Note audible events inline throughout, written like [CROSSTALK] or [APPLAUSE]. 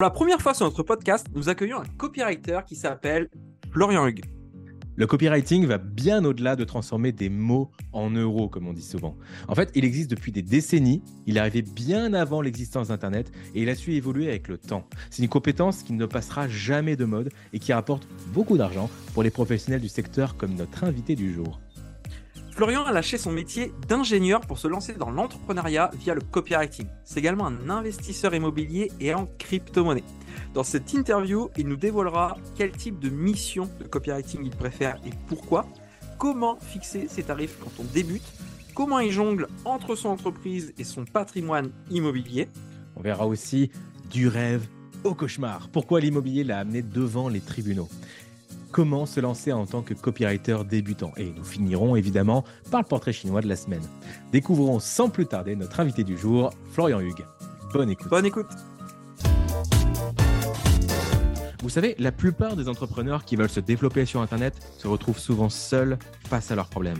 Pour la première fois sur notre podcast, nous accueillons un copywriter qui s'appelle Florian Hugues. Le copywriting va bien au-delà de transformer des mots en euros, comme on dit souvent. En fait, il existe depuis des décennies, il est arrivé bien avant l'existence d'Internet et il a su évoluer avec le temps. C'est une compétence qui ne passera jamais de mode et qui rapporte beaucoup d'argent pour les professionnels du secteur comme notre invité du jour. Florian a lâché son métier d'ingénieur pour se lancer dans l'entrepreneuriat via le copywriting. C'est également un investisseur immobilier et en crypto-monnaie. Dans cette interview, il nous dévoilera quel type de mission de copywriting il préfère et pourquoi, comment fixer ses tarifs quand on débute, comment il jongle entre son entreprise et son patrimoine immobilier. On verra aussi du rêve au cauchemar. Pourquoi l'immobilier l'a amené devant les tribunaux? Comment se lancer en tant que copywriter débutant. Et nous finirons évidemment par le portrait chinois de la semaine. Découvrons sans plus tarder notre invité du jour, Florian Hugues. Bonne écoute. Bonne écoute. Vous savez, la plupart des entrepreneurs qui veulent se développer sur Internet se retrouvent souvent seuls face à leurs problèmes.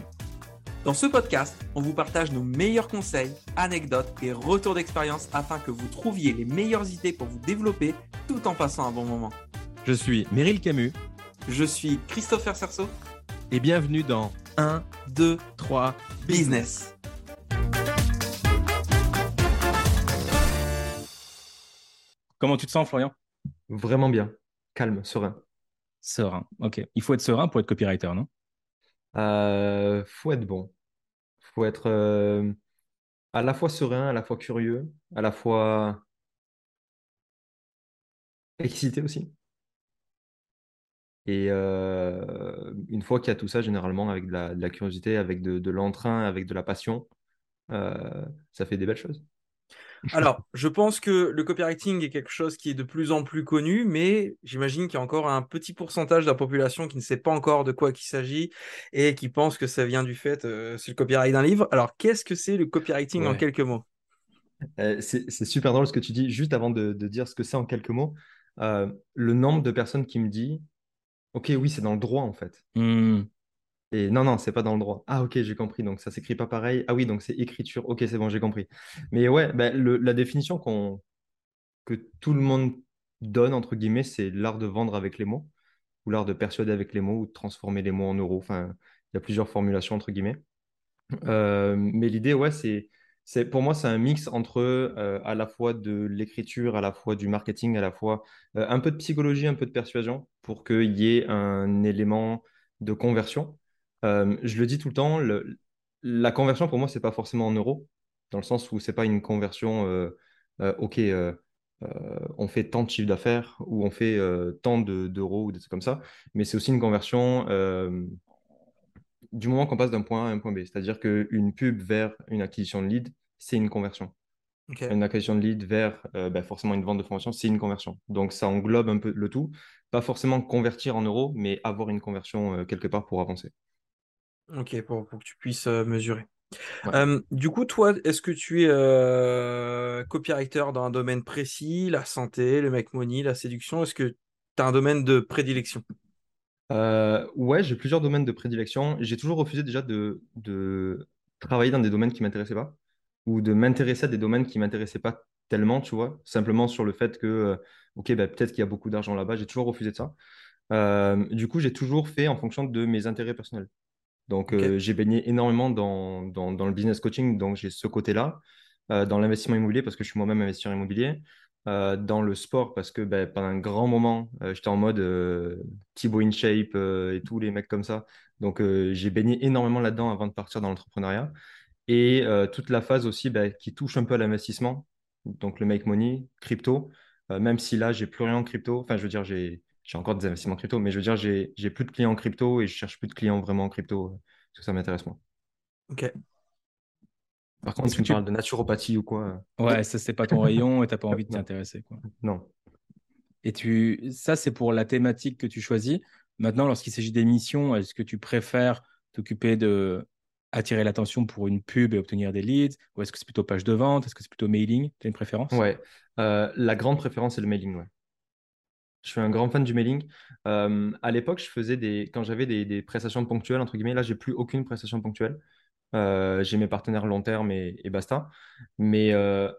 Dans ce podcast, on vous partage nos meilleurs conseils, anecdotes et retours d'expérience afin que vous trouviez les meilleures idées pour vous développer tout en passant un bon moment. Je suis Meryl Camus, je suis Christopher Cerceau. Et bienvenue dans 1, 2, 3 Business. Comment tu te sens, Florian? Vraiment bien. Calme, serein. Serein, ok. Il faut être serein pour être copywriter, non? Euh, Faut être bon. Faut être euh, à la fois serein, à la fois curieux, à la fois excité aussi. Et euh, une fois qu'il y a tout ça, généralement, avec de la, curiosité, avec de, l'entrain, avec de la passion, euh, ça fait des belles choses. [LAUGHS] Alors, je pense que le copywriting est quelque chose qui est de plus en plus connu, mais j'imagine qu'il y a encore un petit pourcentage de la population qui ne sait pas encore de quoi il s'agit et qui pense que ça vient du fait, euh, c'est le copyright d'un livre. Alors, qu'est-ce que c'est le copywriting en quelques mots? C'est super drôle ce que tu dis. Juste avant de, de dire ce que c'est en quelques mots, le nombre de personnes qui me dit Ok, oui, c'est dans le droit en fait. Hmm. Et non, non, c'est pas dans le droit. Ah, ok, j'ai compris. Donc ça s'écrit pas pareil. Ah oui, donc c'est écriture. Ok, c'est bon, j'ai compris. Mais ouais, ben, la définition qu'on que tout le monde donne, entre guillemets, c'est l'art de vendre avec les mots, ou l'art de persuader avec les mots, ou de transformer les mots en euros. Enfin, il y a plusieurs formulations, entre guillemets. Euh, mais l'idée, ouais, c'est pour moi, c'est un mix entre euh, à la fois de l'écriture, à la fois du marketing, à la fois euh, un peu de psychologie, un peu de persuasion, pour qu'il y ait un élément de conversion. Euh, je le dis tout le temps, la conversion pour moi, c'est pas forcément en euros, dans le sens où c'est pas une conversion, ok, on fait tant de chiffre d'affaires ou on fait tant d'euros ou des trucs comme ça, mais c'est aussi une conversion du moment qu'on passe d'un point A à un point B. C'est-à-dire qu'une pub vers une acquisition de lead, c'est une conversion. Une acquisition de lead vers euh, bah, forcément une vente de formation, c'est une conversion. Donc ça englobe un peu le tout. Pas forcément convertir en euros, mais avoir une conversion euh, quelque part pour avancer. Ok, pour, que tu puisses euh, mesurer. du coup, toi, est-ce que tu es copywriter dans un domaine précis, la santé, le make money, la séduction? Est-ce que tu as un domaine de prédilection? Ouais, j'ai plusieurs domaines de prédilection. J'ai toujours refusé déjà de, de travailler dans des domaines qui ne m'intéressaient pas ou de m'intéresser à des domaines qui ne m'intéressaient pas tellement, tu vois, simplement sur le fait que, euh, ok, bah, peut-être qu'il y a beaucoup d'argent là-bas, j'ai toujours refusé de ça. Euh, du coup, j'ai toujours fait en fonction de mes intérêts personnels. Donc, euh, j'ai baigné énormément dans, dans, le business coaching, donc j'ai ce côté-là, dans l'investissement immobilier, parce que je suis moi-même investisseur immobilier, dans le sport, parce que bah, pendant un grand moment, j'étais en mode Thibaut InShape et tous les mecs comme ça. Donc, j'ai baigné énormément là-dedans avant de partir dans l'entrepreneuriat et euh, toute la phase aussi bah, qui touche un peu à l'investissement, donc le make money, crypto, euh, même si là, j'ai plus rien en crypto, enfin, je veux dire, j'ai encore des investissements crypto, mais je veux dire, j'ai plus de clients en crypto et je cherche plus de clients vraiment en crypto, euh, parce que ça m'intéresse moins. Ok. Par contre, si tu me parles de naturopathie ou quoi? Ouais, ça, c'est pas ton rayon et tu n'as pas envie de t'y intéresser. [LAUGHS] Non. Et tu, ça, c'est pour la thématique que tu choisis. Maintenant, lorsqu'il s'agit d'émissions, est-ce que tu préfères t'occuper de attirer l'attention pour une pub et obtenir des leads Ou est-ce que c'est plutôt page de vente? Est-ce que c'est plutôt mailing? Tu as une préférence? Ouais, euh, la grande préférence, c'est le mailing. Ouais. Je suis un grand fan du mailing. Euh, à l'époque, je faisais des, quand j'avais des, prestations ponctuelles, entre guillemets, là, j'ai plus aucune prestation ponctuelle. Euh, j'ai mes partenaires long terme et, et basta. Mais à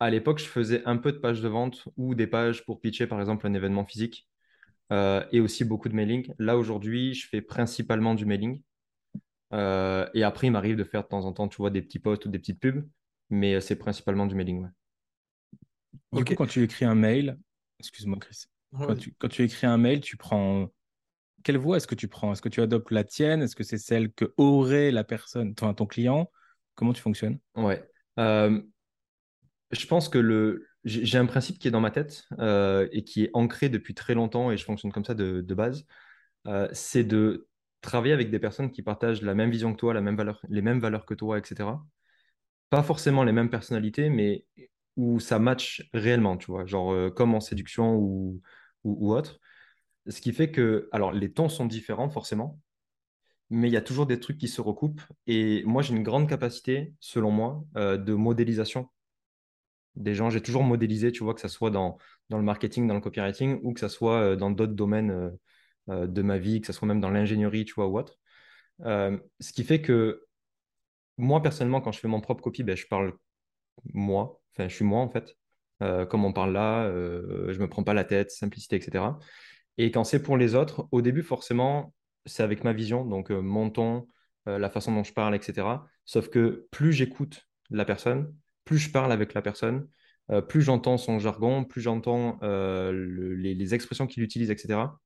à l'époque, je faisais un peu de pages de vente ou des pages pour pitcher, par exemple, un événement physique euh, et aussi beaucoup de mailing. Là, aujourd'hui, je fais principalement du mailing. Euh, et après, il m'arrive de faire de temps en temps, tu vois, des petits posts ou des petites pubs, mais c'est principalement du mailing. Du coup, quand tu écris un mail, excuse-moi, Chris, quand, tu, quand tu écris un mail, tu prends quelle voix est-ce que tu prends? Est-ce que tu adoptes la tienne? Est-ce que c'est celle que aurait la personne, ton, client? Comment tu fonctionnes? Ouais. Euh, je pense que le, j'ai un principe qui est dans ma tête euh, et qui est ancré depuis très longtemps et je fonctionne comme ça de, base. Euh, c'est de travailler avec des personnes qui partagent la même vision que toi, la même valeur, les mêmes valeurs que toi, etc. Pas forcément les mêmes personnalités, mais où ça match réellement, tu vois, genre comme en séduction ou, ou autre. Ce qui fait que, alors les tons sont différents forcément, mais il y a toujours des trucs qui se recoupent. Et moi, j'ai une grande capacité, selon moi, euh, de modélisation des gens. J'ai toujours modélisé, tu vois, que ce soit dans, le marketing, dans le copywriting, ou que ce soit euh, dans d'autres domaines euh, de ma vie, que ce soit même dans l'ingénierie, tu vois, ou autre. ce qui fait que moi, personnellement, quand je fais mon propre copy, ben, je parle moi, enfin, je suis moi, en fait. comme on parle là, je me prends pas la tête, simplicité, etc. Et quand c'est pour les autres, au début, forcément, c'est avec ma vision, donc euh, mon ton, euh, la façon dont je parle, etc. Sauf que plus j'écoute la personne, plus je parle avec la personne, euh, plus j'entends son jargon, plus j'entends les, expressions qu'il utilise, etc.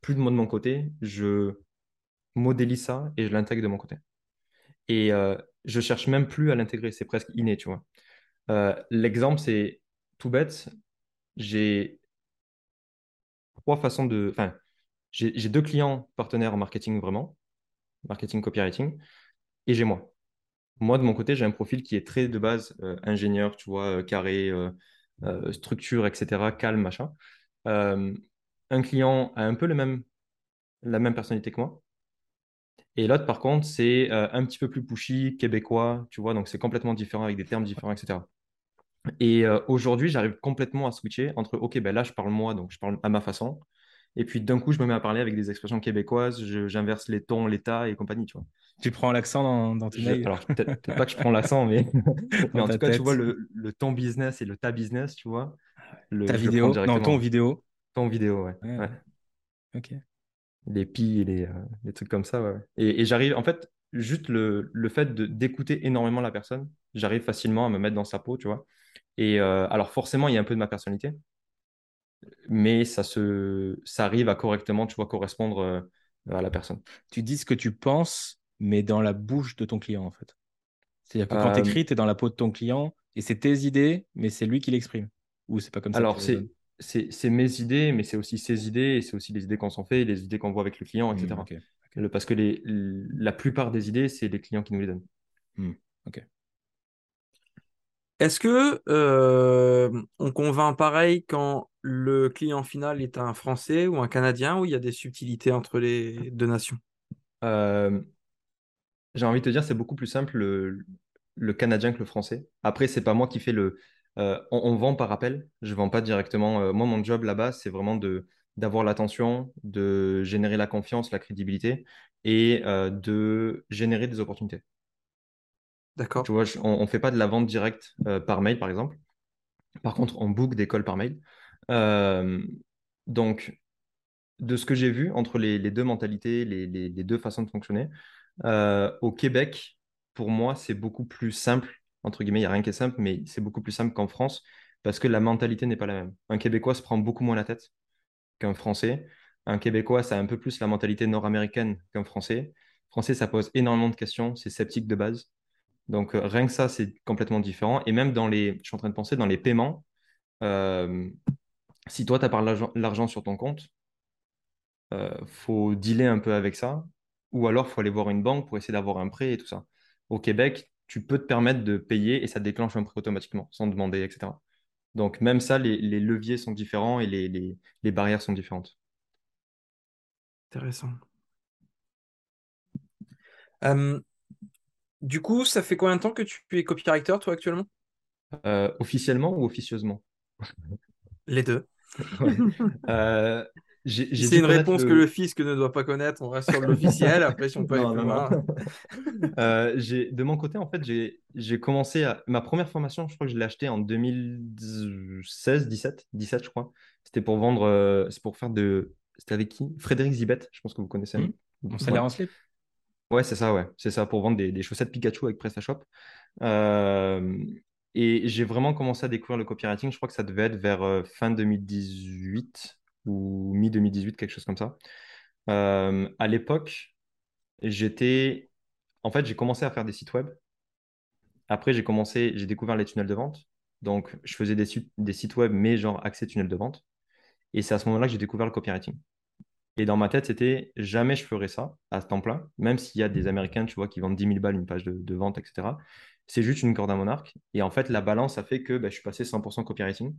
Plus de moi de mon côté, je modélise ça et je l'intègre de mon côté. Et je cherche même plus à l'intégrer, c'est presque inné, tu vois. L'exemple, c'est tout bête. J'ai trois façons de. Enfin, j'ai deux clients partenaires en marketing vraiment, marketing copywriting, et j'ai moi. Moi, de mon côté, j'ai un profil qui est très de base euh, ingénieur, tu vois, euh, carré, euh, structure, etc., calme, machin. un client a un peu le même, la même personnalité que moi. Et l'autre, par contre, c'est un petit peu plus pushy, québécois, tu vois, donc c'est complètement différent avec des termes différents, etc. Et aujourd'hui, j'arrive complètement à switcher entre, OK, ben là, je parle moi, donc je parle à ma façon. Et puis d'un coup, je me mets à parler avec des expressions québécoises, j'inverse les tons, l'état et compagnie, tu vois. Tu prends l'accent dans, dans tes Alors, [LAUGHS] peut-être pas que je prends l'accent, mais, [LAUGHS] mais en tout cas, tu vois, le, le, ton business et le ta business, tu vois. Le, ta vidéo Non, ton vidéo. Ton vidéo, ouais. ouais. Ok. Les pi, les, euh, les trucs comme ça, ouais. Et, et j'arrive, en fait, juste le, le fait d'écouter énormément la personne, j'arrive facilement à me mettre dans sa peau, tu vois. Et euh, alors, forcément, il y a un peu de ma personnalité mais ça, se, ça arrive à correctement, tu vois, correspondre euh, à la personne. Tu dis ce que tu penses, mais dans la bouche de ton client, en fait. C'est-à-dire que quand tu écris, tu es dans la peau de ton client et c'est tes idées, mais c'est lui qui l'exprime. Ou c'est pas comme ça Alors, c'est, c'est, mes idées, mais c'est aussi ses idées et c'est aussi les idées qu'on s'en fait, les idées qu'on voit avec le client, etc. Mmh, parce que les, la plupart des idées, c'est les clients qui nous les donnent. Mmh, ok. Est-ce que euh, on convainc pareil quand le client final est un Français ou un Canadien ou il y a des subtilités entre les deux nations? Euh, J'ai envie de te dire, c'est beaucoup plus simple le, Canadien que le Français. Après, c'est pas moi qui fais le. Euh, on, vend par appel. Je vends pas directement. moi, mon job là-bas, c'est vraiment de d'avoir l'attention, de générer la confiance, la crédibilité et de générer des opportunités. D'accord. On ne fait pas de la vente directe euh, par mail, par exemple. Par contre, on book des calls par mail. Euh, donc, de ce que j'ai vu entre les, deux mentalités, les, deux façons de fonctionner, euh, au Québec, pour moi, c'est beaucoup plus simple. Entre guillemets, il n'y a rien qui est simple, mais c'est beaucoup plus simple qu'en France parce que la mentalité n'est pas la même. Un Québécois se prend beaucoup moins la tête qu'un Français. Un Québécois, ça a un peu plus la mentalité nord-américaine qu'un Français. Français, ça pose énormément de questions, c'est sceptique de base. Donc, euh, rien que ça, c'est complètement différent. Et même dans les, je suis en train de penser, dans les paiements, euh, si toi, tu as pas l'argent sur ton compte, euh, faut dealer un peu avec ça. Ou alors, faut aller voir une banque pour essayer d'avoir un prêt et tout ça. Au Québec, tu peux te permettre de payer et ça déclenche un prêt automatiquement, sans demander, etc. Donc, même ça, les, leviers sont différents et les, les barrières sont différentes. Intéressant. Du coup, ça fait combien de temps que tu es copywriter, toi, actuellement? Euh, Officiellement ou officieusement? Les deux. [LAUGHS] Euh, C'est une réponse que le fisc ne doit pas connaître. On reste sur l'officiel. Après, si on peut aller plus loin. [LAUGHS] Euh, de mon côté, en fait, j'ai commencé à... ma première formation. Je crois que je l'ai achetée en 2016, 17, 17, je crois. C'était pour vendre. Euh, c'est pour faire de. C'était avec qui? Frédéric Zibet. Je pense que vous connaissez. Mmh. On en slip. Ouais, c'est ça, ouais. C'est ça, pour vendre des, chaussettes Pikachu avec PrestaShop. Euh, et j'ai vraiment commencé à découvrir le copywriting. Je crois que ça devait être vers euh, fin 2018 ou mi-2018, quelque chose comme ça. Euh, à l'époque, j'étais. En fait, j'ai commencé à faire des sites web. Après, j'ai commencé, j'ai découvert les tunnels de vente. Donc, je faisais des, des sites web, mais genre accès tunnel de vente. Et c'est à ce moment-là que j'ai découvert le copywriting. Et dans ma tête, c'était jamais je ferais ça à ce temps plein, même s'il y a des Américains, tu vois, qui vendent 10 000 balles une page de, vente, etc. C'est juste une corde à mon arc. Et en fait, la balance a fait que ben, je suis passé 100% copywriting.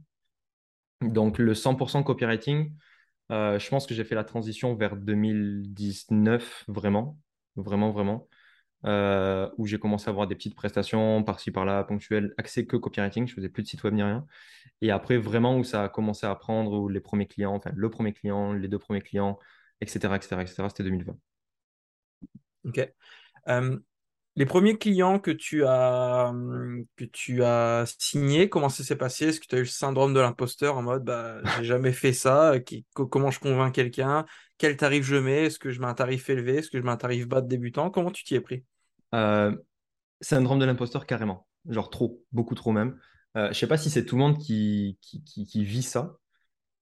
Donc, le 100% copywriting, euh, je pense que j'ai fait la transition vers 2019, vraiment, vraiment, vraiment, euh, où j'ai commencé à avoir des petites prestations par-ci, par-là, ponctuelles, accès que copywriting. Je faisais plus de site web ni rien. Et après, vraiment, où ça a commencé à prendre, où les premiers clients, enfin, le premier client, les deux premiers clients, etc., etc., etc., c'était 2020. Ok. Euh, les premiers clients que tu as, que tu as signés, comment ça s'est passé? Est-ce que tu as eu le syndrome de l'imposteur en mode bah, j'ai jamais fait ça Comment je convainc quelqu'un? Quel tarif je mets? Est-ce que je mets un tarif élevé? Est-ce que je mets un tarif bas de débutant? Comment tu t'y es pris? Euh, Syndrome de l'imposteur, carrément. Genre trop, beaucoup trop même. Euh, je sais pas si c'est tout le monde qui, qui, vit ça,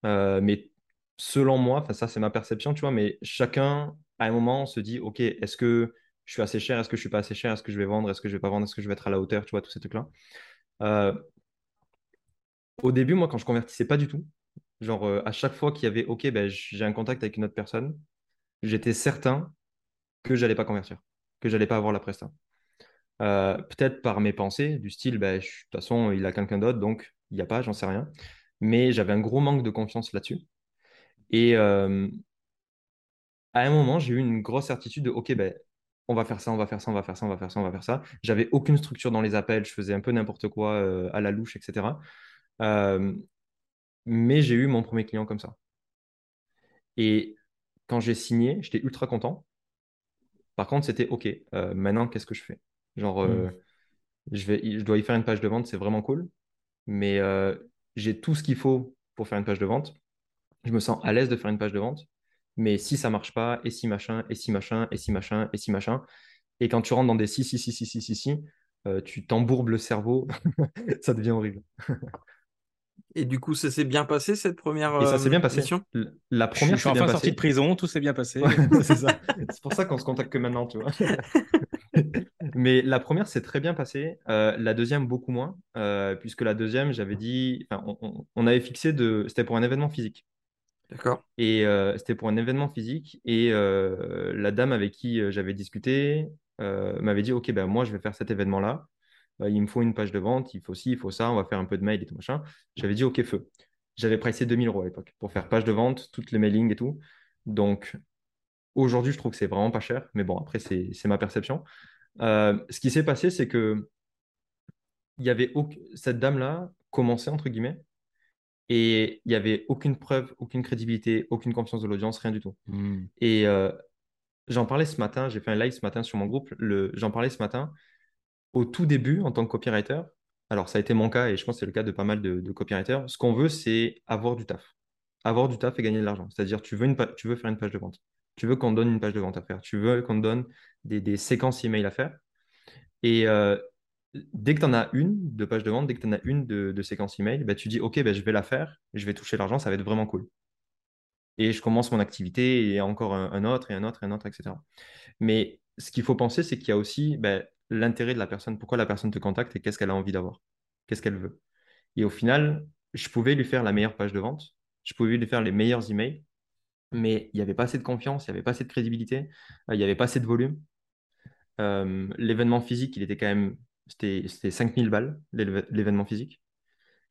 euh, mais selon moi, ça c'est ma perception, tu vois, mais chacun à un moment se dit, ok, est-ce que je suis assez cher, est-ce que je suis pas assez cher, est-ce que je vais vendre, est-ce que je vais pas vendre, est-ce que je vais être à la hauteur, tu vois, tous ces trucs-là. Euh, au début, moi, quand je convertissais pas du tout, genre à chaque fois qu'il y avait, ok, ben, j'ai un contact avec une autre personne, j'étais certain que j'allais pas convertir, que j'allais pas avoir la presta. Euh, peut-être par mes pensées, du style, bah, de toute façon, il a quelqu'un d'autre, donc il n'y a pas, j'en sais rien. Mais j'avais un gros manque de confiance là-dessus. Et euh, à un moment, j'ai eu une grosse certitude de, OK, ben, on va faire ça, on va faire ça, on va faire ça, on va faire ça, on va faire ça. J'avais aucune structure dans les appels, je faisais un peu n'importe quoi euh, à la louche, etc. mais j'ai eu mon premier client comme ça. Et quand j'ai signé, j'étais ultra content. Par contre, c'était OK, maintenant, qu'est-ce que je fais? Genre, euh, mm. je, vais, je dois y faire une page de vente, c'est vraiment cool. Mais euh, j'ai tout ce qu'il faut pour faire une page de vente. Je me sens à l'aise de faire une page de vente. Mais si ça marche pas, et si machin, et si machin, et si machin, et si machin. Et quand tu rentres dans des si, si, si, si, si, si, si, euh, tu t'embourbes le cerveau, [LAUGHS] ça devient horrible. [LAUGHS] Et du coup, ça s'est bien passé cette première Et ça s'est bien passé. La première, je suis enfin sorti de prison, tout s'est bien passé. [LAUGHS] c'est ça. C'est pour ça qu'on se contacte que maintenant, tu vois. [LAUGHS] Mais la première, c'est très bien passé. Euh, la deuxième, beaucoup moins, euh, puisque la deuxième, j'avais dit, on, on, avait fixé de, c'était pour un événement physique. D'accord. Et euh, c'était pour un événement physique. Et la dame avec qui j'avais discuté m'avait dit, ok, ben moi, je vais faire cet événement-là. Il me faut une page de vente, il faut ci, il faut ça, on va faire un peu de mail et tout machin. J'avais dit, ok, feu. J'avais pricé 2000 euros à l'époque pour faire page de vente, toutes les mailings et tout. Donc, aujourd'hui, je trouve que c'est vraiment pas cher. Mais bon, après, c'est ma perception. Euh, ce qui s'est passé, c'est que il y avait cette dame-là commençait entre guillemets et il n'y avait aucune preuve, aucune crédibilité, aucune confiance de l'audience, rien du tout. Hmm. Et euh, j'en parlais ce matin, j'ai fait un live ce matin sur mon groupe, j'en parlais ce matin. Au tout début, en tant que copywriter, alors ça a été mon cas et je pense que c'est le cas de pas mal de, copywriters, ce qu'on veut, c'est avoir du taf. Avoir du taf et gagner de l'argent. C'est-à-dire, tu veux, une tu veux faire une page de vente. Tu veux qu'on donne une page de vente à faire. Tu veux qu'on donne des, séquences email à faire. Et euh, dès que tu en as une de page de vente, dès que tu en as une de, séquence email, bah, tu dis OK, bah, je vais la faire, je vais toucher l'argent, ça va être vraiment cool. Et je commence mon activité et encore un, autre et un autre et un autre, etc. Mais ce qu'il faut penser, c'est qu'il y a aussi bah, l'intérêt de la personne, pourquoi la personne te contacte et qu'est-ce qu'elle a envie d'avoir, qu'est-ce qu'elle veut. Et au final, je pouvais lui faire la meilleure page de vente, je pouvais lui faire les meilleurs emails, mais il n'y avait pas assez de confiance, il n'y avait pas assez de crédibilité, euh, il n'y avait pas assez de volume. Euh, l'événement physique, il était quand même, c'était 5000 balles, l'événement physique.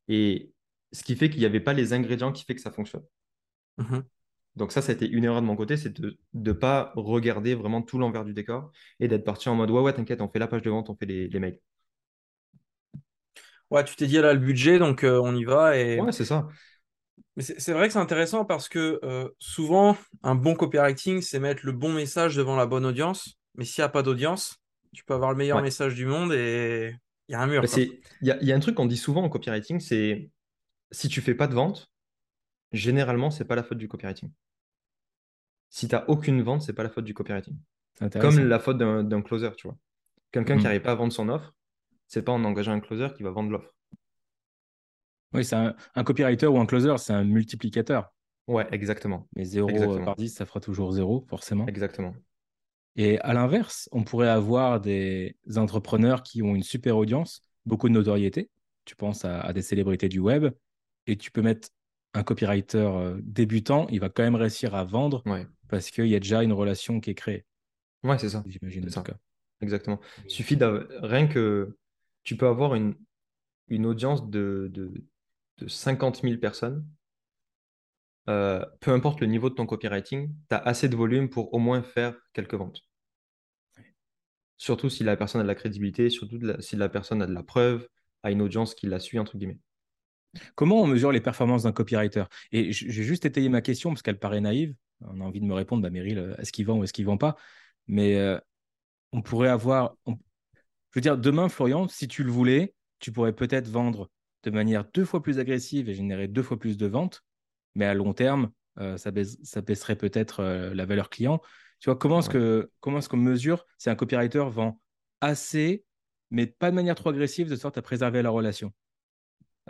Et ce qui fait qu'il n'y avait pas les ingrédients qui fait que ça fonctionne. Mmh Donc ça, ça a été une erreur de mon côté, c'est de ne pas regarder vraiment tout l'envers du décor et d'être parti en mode, ouais, ouais, t'inquiète, on fait la page de vente, on fait les, les mails. Ouais, tu t'es dit, là, le budget, donc euh, on y va. Et... Ouais, c'est ça. Mais c'est vrai que c'est intéressant parce que euh, souvent, un bon copywriting, c'est mettre le bon message devant la bonne audience. Mais s'il n'y a pas d'audience, tu peux avoir le meilleur Ouais. message du monde et il y a un mur. Bah, quoi. c'est- Il y a, il y a un truc qu'on dit souvent en copywriting, c'est si tu fais pas de vente, généralement, c'est pas la faute du copywriting. Si tu n'as aucune vente, c'est pas la faute du copywriting. Comme la faute d'un closer, tu vois. Quelqu'un qui n'arrive pas à vendre son offre, c'est pas en engageant un closer qui va vendre l'offre. Oui, c'est un, un copywriter ou un closer, c'est un multiplicateur. Ouais, exactement. Mais 0 Exactement. par 10, ça fera toujours 0, forcément. Exactement. Et à l'inverse, on pourrait avoir des entrepreneurs qui ont une super audience, beaucoup de notoriété. Tu penses à, à des célébrités du web et tu peux mettre un copywriter euh, débutant, il va quand même réussir à vendre Ouais, parce qu'il y a déjà une relation qui est créée, ouais c'est ça. j'imagine en C'est tout ça. cas. Exactement. Il suffit d'avoir rien que tu peux avoir une, une audience de, de, de 50 000 personnes. Euh, peu importe le niveau de ton copywriting, tu as assez de volume pour au moins faire quelques ventes. Surtout si la personne a de la crédibilité, surtout de la- si la personne a de la preuve, a une audience qui la suit, entre guillemets. Comment on mesure les performances d'un copywriter? Et j'ai juste étayé ma question parce qu'elle paraît naïve. On a envie de me répondre, bah Meryl, euh, est-ce qu'il vend ou est-ce qu'il vend pas? Mais euh, on pourrait avoir. on- Je veux dire, demain, Florian, si tu le voulais, tu pourrais peut-être vendre de manière deux fois plus agressive et générer deux fois plus de ventes. Mais à long terme, euh, ça, baisse- ça baisserait peut-être euh, la valeur client. Tu vois, comment est-ce Ouais. que, comment est-ce qu'on mesure si un copywriter vend assez, mais pas de manière trop agressive, de sorte à préserver la relation?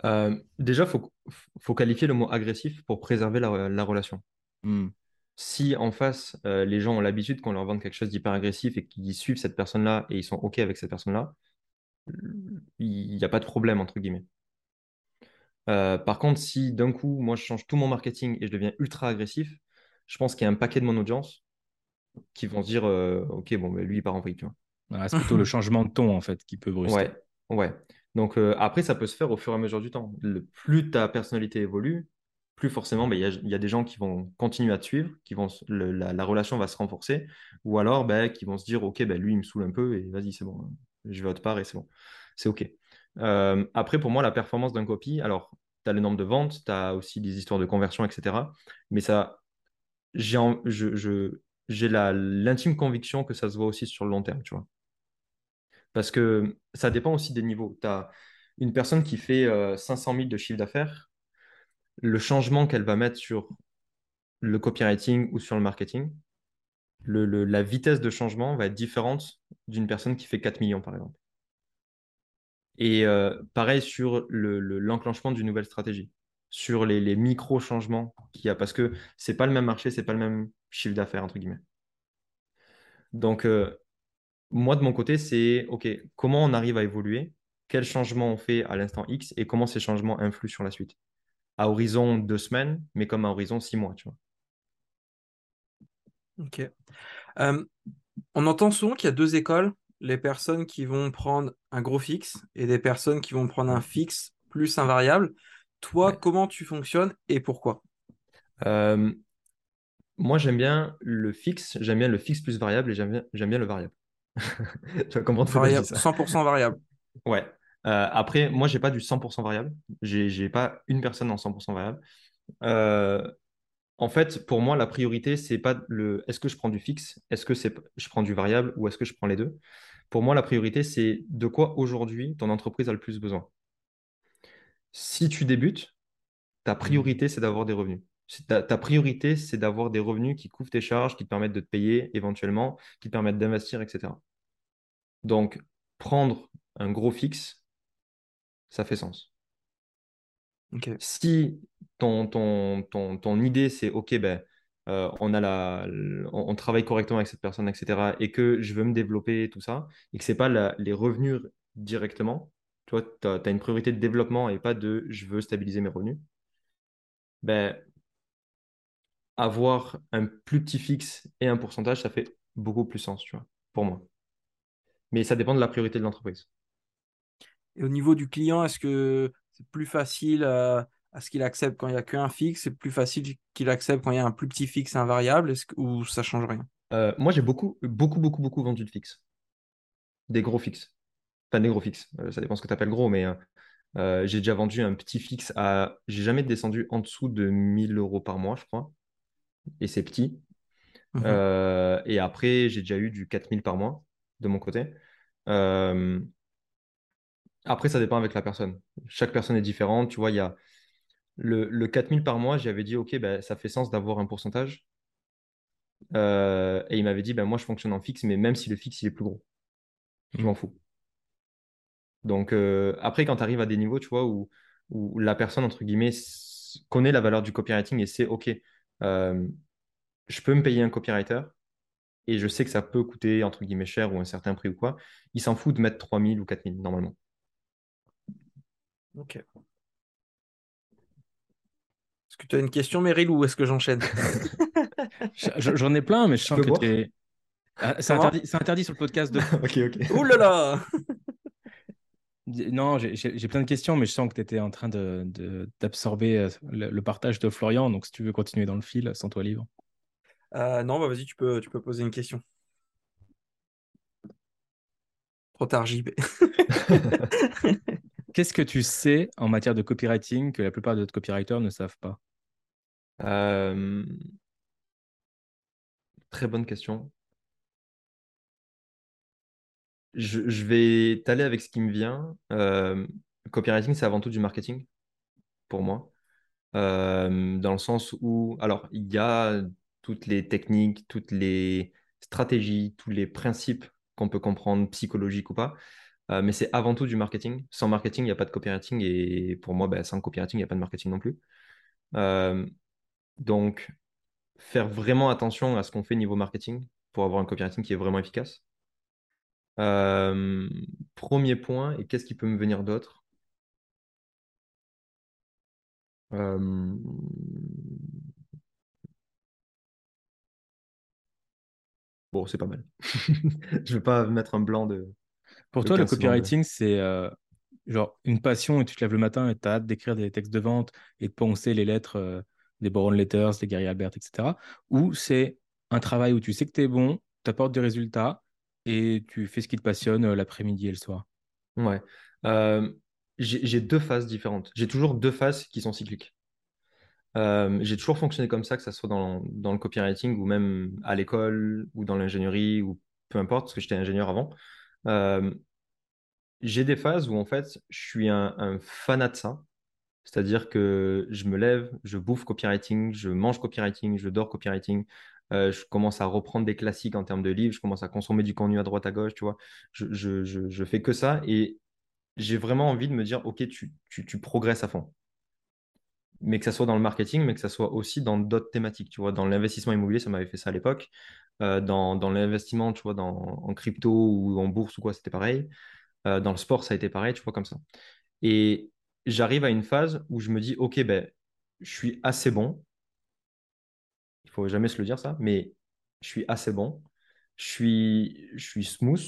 Euh, déjà, il faut, faut qualifier le mot agressif pour préserver la, la relation. Hmm. Si en face, euh, les gens ont l'habitude qu'on leur vende quelque chose d'hyper agressif et qu'ils suivent cette personne-là et ils sont OK avec cette personne-là, il n'y a pas de problème, entre guillemets. Euh, par contre, si d'un coup, moi, je change tout mon marketing et je deviens ultra agressif, je pense qu'il y a un paquet de mon audience qui vont se dire Ok, bon, mais lui, il part en vrille, tu vois. Voilà, c'est plutôt le changement de ton, en fait, qui peut brusquer. Ouais, ouais. Donc euh, après, ça peut se faire au fur et à mesure du temps. Plus ta personnalité évolue, plus forcément, ben, il y a, des gens qui vont continuer à te suivre, qui vont, la, la relation va se renforcer, ou alors ben, qui vont se dire, OK, ben, lui, il me saoule un peu, et vas-y, c'est bon, je vais autre part, et c'est bon. C'est OK. Euh, après, pour moi, la performance d'un copy, alors, tu as le nombre de ventes, tu as aussi des histoires de conversion, etc. Mais ça, j'ai l'intime conviction que ça se voit aussi sur le long terme, tu vois. Parce que ça dépend aussi des niveaux. Tu as une personne qui fait euh, 500 000 de chiffre d'affaires, le changement qu'elle va mettre sur le copywriting ou sur le marketing, le- la vitesse de changement va être différente d'une personne qui fait 4 millions, par exemple. Et euh, pareil sur le- le- l'enclenchement d'une nouvelle stratégie, sur les, les micro-changements qu'il y a, parce que c'est pas le même marché, c'est pas le même chiffre d'affaires, entre guillemets. Donc, euh, moi, de mon côté, c'est OK, comment on arrive à évoluer, quels changements on fait à l'instant X et comment ces changements influent sur la suite? À horizon deux semaines, mais comme à horizon six mois, tu vois. Ok. Euh, on entend souvent qu'il y a deux écoles, les personnes qui vont prendre un gros fixe et des personnes qui vont prendre un fixe plus un variable. Toi, Ouais. comment tu fonctionnes et pourquoi? Euh, moi, j'aime bien le fixe, j'aime bien le fixe plus variable et j'aime bien, j'aime bien le variable. [LAUGHS] Tu vas comprendre Variable, ça. 100% variable. Ouais. Euh, après, moi, j'ai pas du 100% variable. J'ai, j'ai pas une personne en 100% variable. Euh, en fait, pour moi, la priorité, c'est pas le est-ce que je prends du fixe, est-ce que c'est je prends du variable ou est-ce que je prends les deux. Pour moi, la priorité, c'est de quoi aujourd'hui ton entreprise a le plus besoin. Si tu débutes, ta priorité, c'est d'avoir des revenus. Ta, ta priorité, c'est d'avoir des revenus qui couvrent tes charges, qui te permettent de te payer éventuellement, qui te permettent d'investir, etc. Donc, prendre un gros fixe, ça fait sens. Si ton, ton, ton, ton idée, c'est OK, ben, euh, on a la, on, on travaille correctement avec cette personne, etc., et que je veux me développer, tout ça, et que ce n'est pas la- les revenus directement, tu vois, tu as, une priorité de développement et pas de je veux stabiliser mes revenus, ben, avoir un plus petit fixe et un pourcentage, ça fait beaucoup plus sens, tu vois, pour moi. Mais ça dépend de la priorité de l'entreprise. Et au niveau du client, est-ce que c'est plus facile à ce qu'il accepte quand il n'y a qu'un fixe? C'est plus facile qu'il accepte quand il y a un plus petit fixe et un variable? Est-ce que- ou ça change rien? Euh, moi, j'ai beaucoup, beaucoup, beaucoup, beaucoup vendu de fixes. Des gros fixes. Enfin, des gros fixes. Euh, ça dépend ce que tu appelles gros, mais Euh, j'ai déjà vendu un petit fixe à. J'ai jamais descendu en dessous de 1000 euros par mois, je crois. Et c'est petit. Mhm. Euh, et après, j'ai déjà eu du 4000 par mois de mon côté. Euh, après, ça dépend avec la personne. Chaque personne est différente. Tu vois, il y a le, le 4000 par mois, j'avais dit, OK, ben, ça fait sens d'avoir un pourcentage. Euh, et il m'avait dit, ben, moi, je fonctionne en fixe, mais même si le fixe, il est plus gros, je m'en fous. Donc, après, quand tu arrives à des niveaux, tu vois, où, où la personne, entre guillemets, connaît la valeur du copywriting et sait, OK, euh, je peux me payer un copywriter et je sais que ça peut coûter, entre guillemets, cher ou un certain prix ou quoi, il s'en fout de mettre 3000 ou 4000 normalement. Ok. Est-ce que tu as une question, Meryl, ou est-ce que j'enchaîne? [LAUGHS] Je- J'en ai plein, mais je sens que boire t'es. Ah, c'est Comment? interdit, c'est interdit sur le podcast de. [LAUGHS] Ok, ok. Ouh là là [LAUGHS] Non, j'ai- plein de questions, mais je sens que tu étais en train de, de- d'absorber euh, le, le partage de Florian. Donc, si tu veux continuer dans le fil, sans toi libre. Euh, Non, bah vas-y, tu peux, tu peux poser une question. Trop tard, JB. [LAUGHS] Qu'est-ce que tu sais en matière de copywriting que la plupart de notre copywriters ne savent pas? Euh, Très bonne question. Je, vais t'aller avec ce qui me vient. Euh, copywriting, c'est avant tout du marketing pour moi. Euh, dans le sens où, alors, il y a toutes les techniques, toutes les stratégies, tous les principes qu'on peut comprendre, psychologiques ou pas. Euh, mais c'est avant tout du marketing. Sans marketing, il n'y a pas de copywriting. Et pour moi, ben, sans copywriting, il n'y a pas de marketing non plus. Donc, faire vraiment attention à ce qu'on fait niveau marketing pour avoir un copywriting qui est vraiment efficace. Euh, premier point, et qu'est-ce qui peut me venir d'autre? Euh, Bon, c'est pas mal. [LAUGHS] Je vais pas mettre un blanc de, Pour de toi, le 15 secondes. copywriting, c'est euh, genre une passion et tu te lèves le matin et tu as hâte d'écrire des textes de vente et de poncer les lettres euh, des Boron Letters, des Gary Albert, etc. Ou c'est un travail où tu sais que tu es bon, tu apportes des résultats et tu fais ce qui te passionne euh, l'après-midi et le soir. Ouais. Euh, j'ai deux phases différentes. J'ai toujours deux phases qui sont cycliques. Euh, j'ai toujours fonctionné comme ça, que ça soit dans, le copywriting ou même à l'école ou dans l'ingénierie ou peu importe, parce que j'étais ingénieur avant. J'ai des phases où en fait, je suis un, un fanat de ça. C'est-à-dire que je me lève, je bouffe copywriting, je mange copywriting, je dors copywriting. Euh, je commence à reprendre des classiques en termes de livres, je commence à consommer du contenu à droite à gauche, tu vois. Je, je, fais que ça et j'ai vraiment envie de me dire, OK, tu, progresses à fond. Mais que ça soit dans le marketing, mais que ça soit aussi dans d'autres thématiques, tu vois. Dans l'investissement immobilier, ça m'avait fait ça à l'époque. Euh, dans l'investissement, tu vois, en crypto ou en bourse ou quoi, c'était pareil. Euh, dans le sport, ça a été pareil, tu vois, comme ça. Et j'arrive à une phase où je me dis, OK, ben, je suis assez bon. Faut jamais se le dire ça, mais je suis assez bon. Je suis, je suis smooth.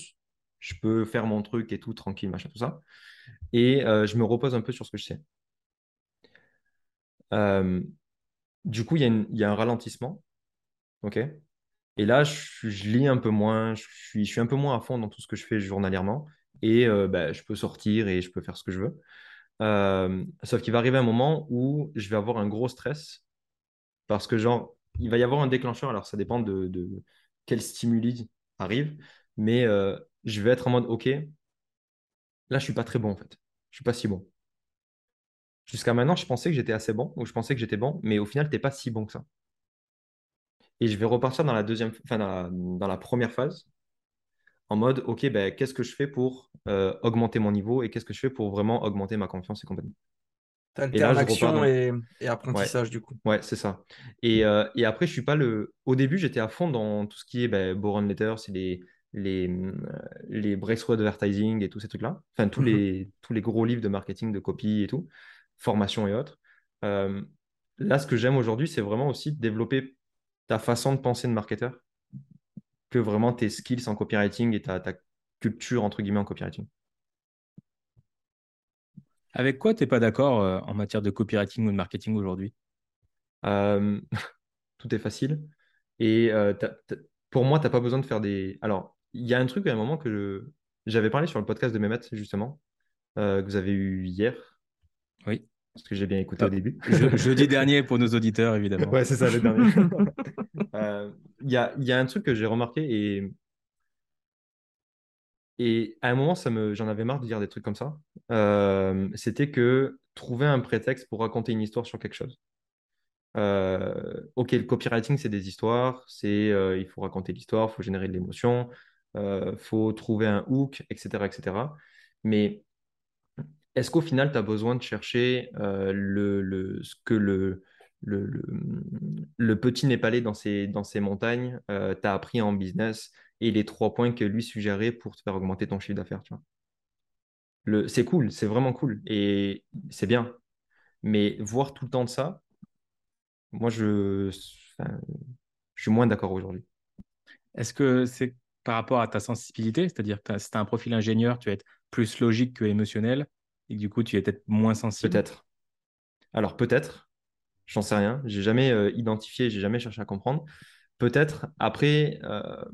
Je peux faire mon truc et tout, tranquille, machin, tout ça. Et euh, je me repose un peu sur ce que je sais. Euh, du coup, il y y a un ralentissement. OK? Et là, je, lis un peu moins. Je suis, je suis un peu moins à fond dans tout ce que je fais journalièrement. Et euh, ben, je peux sortir et je peux faire ce que je veux. Sauf qu'il va arriver un moment où je vais avoir un gros stress parce que, genre, il va y avoir un déclencheur. Alors, ça dépend de, quel stimuli arrive, mais euh, je vais être en mode, OK, là, je suis pas très bon en fait. Je suis pas si bon. Jusqu'à maintenant, je pensais que j'étais assez bon ou je pensais que j'étais bon, mais au final, t'es pas si bon que ça. Et je vais repartir dans la deuxième, enfin, dans la, dans la première phase en mode, OK, ben, qu'est-ce que je fais pour euh, augmenter mon niveau et qu'est-ce que je fais pour vraiment augmenter ma confiance et compagnie? Et là, dans- et, et apprentissage, du coup. Ouais, c'est ça. Et, euh, et après, je suis pas le. Au début, j'étais à fond dans tout ce qui est ben, Boron Letters, c'est les, les, euh, les breakthrough advertising et tous ces trucs-là. Enfin, tous Mhm. les, tous les gros livres de marketing, de copie et tout, formation et autres. Euh, là, ce que j'aime aujourd'hui, c'est vraiment aussi de développer ta façon de penser de marketeur que vraiment tes skills en copywriting et ta, ta culture, entre guillemets, en copywriting. Avec quoi t'es pas d'accord euh, en matière de copywriting ou de marketing aujourd'hui? Euh, [LAUGHS] tout est facile. Et euh, t'as- t'as- pour moi, tu n'as pas besoin de faire des. Alors, il y a un truc à un moment que je- j'avais parlé sur le podcast de Mehmet, justement, euh, que vous avez eu hier. Oui. Parce que j'ai bien écouté Ah, au début. Je- [LAUGHS] jeudi dernier pour nos auditeurs, évidemment. Ouais, c'est ça, le dernier. [LAUGHS] Il y a, il y a un truc que j'ai remarqué et, et à un moment, j'en avais marre de dire des trucs comme ça. Euh, c'était que trouver un prétexte pour raconter une histoire sur quelque chose. Euh, ok, le copywriting, c'est des histoires, c'est, euh, il faut raconter l'histoire, il faut générer de l'émotion, il faut trouver un hook, etc., etc. Mais est-ce qu'au final, tu as besoin de chercher le, ce que le, le, petit Népalais dans ses, dans ses montagnes euh, appris en business et les trois points que lui suggérait pour te faire augmenter ton chiffre d'affaires, tu vois? Le, c'est cool, c'est vraiment cool et c'est bien. Mais voir tout le temps de ça, moi, je, enfin, je suis moins d'accord aujourd'hui. Est-ce que c'est par rapport à ta sensibilité, c'est-à-dire que si tu as un profil ingénieur, tu vas être plus logique que émotionnel, et que du coup, tu es peut-être moins sensible? Peut-être. Alors peut-être, j'en sais rien. J'ai jamais euh, identifié, j'ai jamais cherché à comprendre. Peut-être. Après, euh,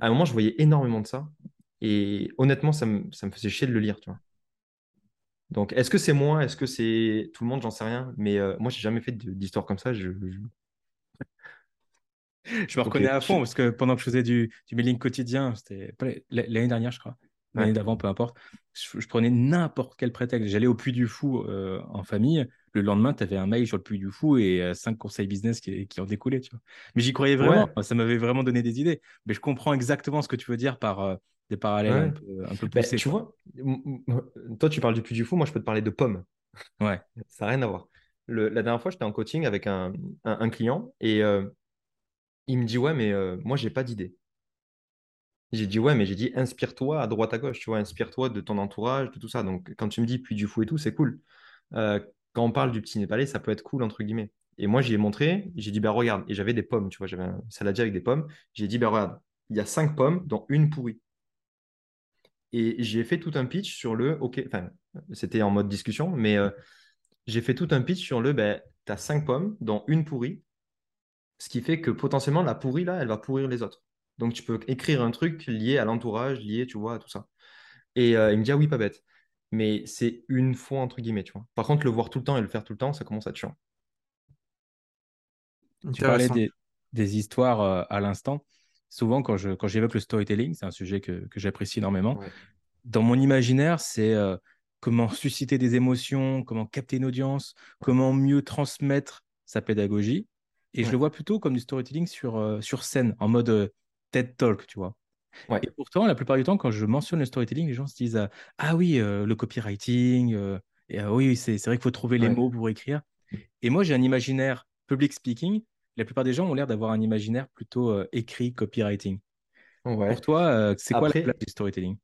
à un moment, je voyais énormément de ça. Et honnêtement, ça me, ça me faisait chier de le lire, tu vois. Donc, est-ce que c'est moi? Est-ce que c'est tout le monde? J'en sais rien. Mais euh, moi, j'ai jamais fait d'histoire comme ça. Je, je- [LAUGHS] Je me reconnais à fond parce que pendant que je faisais du, du mailing quotidien, c'était l'année dernière, je crois, l'année Ouais. d'avant, peu importe, je, je prenais n'importe quel prétexte. J'allais au Puy du Fou euh, en famille. Le lendemain, tu avais un mail sur le Puy du Fou et euh, cinq conseils business qui, qui en découlaient. Tu vois. Mais j'y croyais vraiment. Ouais. Ça m'avait vraiment donné des idées. Mais je comprends exactement ce que tu veux dire par euh, des parallèles Ouais. un peu, un peu Ben, poussés. tu quoi. vois, toi, tu parles du Puy du Fou. Moi, je peux te parler de pommes. Ouais. [LAUGHS] Ça n'a rien à voir. Le- la dernière fois, j'étais en coaching avec un, un- un client et euh, il me dit, ouais, mais euh, moi, j'ai pas d'idée. J'ai dit, ouais, mais j'ai dit, inspire-toi à droite à gauche, tu vois, inspire-toi de ton entourage, de tout ça. Donc, quand tu me dis Puy du Fou et tout, c'est cool. Euh, quand on parle du petit Népalais, ça peut être cool, entre guillemets. Et moi, j'y ai montré, j'ai dit, bah regarde, et j'avais des pommes, tu vois, j'avais un saladier avec des pommes. J'ai dit, bah regarde, il y a cinq pommes, dont une pourrie. Et j'ai fait tout un pitch sur le, ok, enfin, c'était en mode discussion, mais euh, j'ai fait tout un pitch sur le, ben, tu as cinq pommes, dont une pourrie, ce qui fait que potentiellement, la pourrie, là, elle va pourrir les autres. Donc, tu peux écrire un truc lié à l'entourage, lié, tu vois, à tout ça. Et euh, il me dit, ah oui, pas bête. Mais c'est une fois, entre guillemets, tu vois. Par contre, le voir tout le temps et le faire tout le temps, ça commence à être chiant. Tu parlais des, des histoires euh, à l'instant. Souvent, quand je, quand j'évoque le storytelling, c'est un sujet que, que j'apprécie énormément. Ouais. Dans mon imaginaire, c'est euh, comment susciter des émotions, comment capter une audience, comment mieux transmettre sa pédagogie. Et je le vois plutôt comme du storytelling sur, euh, sur scène, en mode euh, TED Talk, tu vois. Ouais. Et pourtant, la plupart du temps, quand je mentionne le storytelling, les gens se disent euh, Ah oui, euh, le copywriting, euh, et, oui, c'est vrai qu'il faut trouver les Ouais. mots pour écrire. Et moi, j'ai un imaginaire public speaking. La plupart des gens ont l'air d'avoir un imaginaire plutôt euh, écrit copywriting. Ouais. Pour toi, c'est quoi la place du storytelling?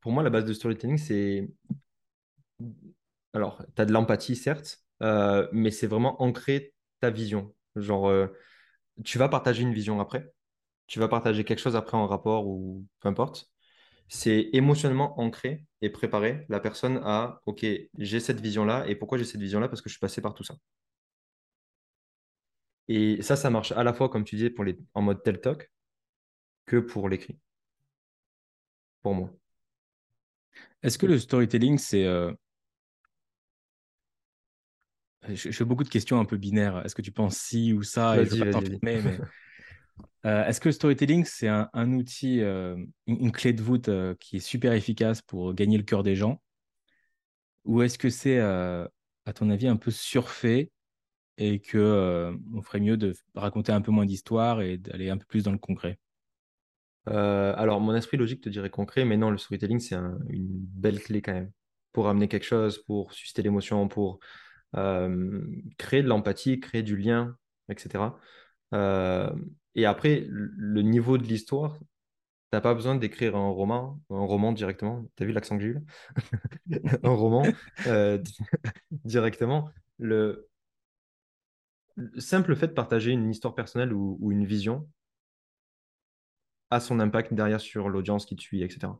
pour moi, la base de storytelling, c'est. Alors, tu as de l'empathie, certes, mais c'est vraiment ancrer ta vision. Genre, tu vas partager une vision après, tu vas partager quelque chose après en rapport ou peu importe. C'est émotionnellement ancré et préparer la personne à, OK, j'ai cette vision-là, et pourquoi j'ai cette vision-là? Parce que je suis passé par tout ça. Et ça, ça marche à la fois, comme tu disais, pour les... en mode tel talk que pour l'écrit, pour moi. Est-ce que le storytelling, c'est. euh, Je, je fais beaucoup de questions un peu binaires. Est-ce que tu penses ci ou ça? Et je pas mais [LAUGHS] euh, est-ce que le storytelling, c'est un, outil, euh, une, clé de voûte euh, qui est super efficace pour gagner le cœur des gens? Ou est-ce que c'est, à ton avis, un peu surfait et que on ferait mieux de raconter un peu moins d'histoires et d'aller un peu plus dans le concret? Alors, mon esprit logique te dirait concret, mais non, le storytelling, c'est un- une belle clé quand même pour amener quelque chose, pour susciter l'émotion, pour créer de l'empathie, créer du lien, etc. et après, le niveau de l'histoire, t'as pas besoin d'écrire un roman, un roman directement. T'as vu l'accent que j'ai eu? [LAUGHS] Un roman euh, [LAUGHS] directement. Le, le simple fait de partager une histoire personnelle ou, une vision a son impact derrière sur l'audience qui te suit, etc.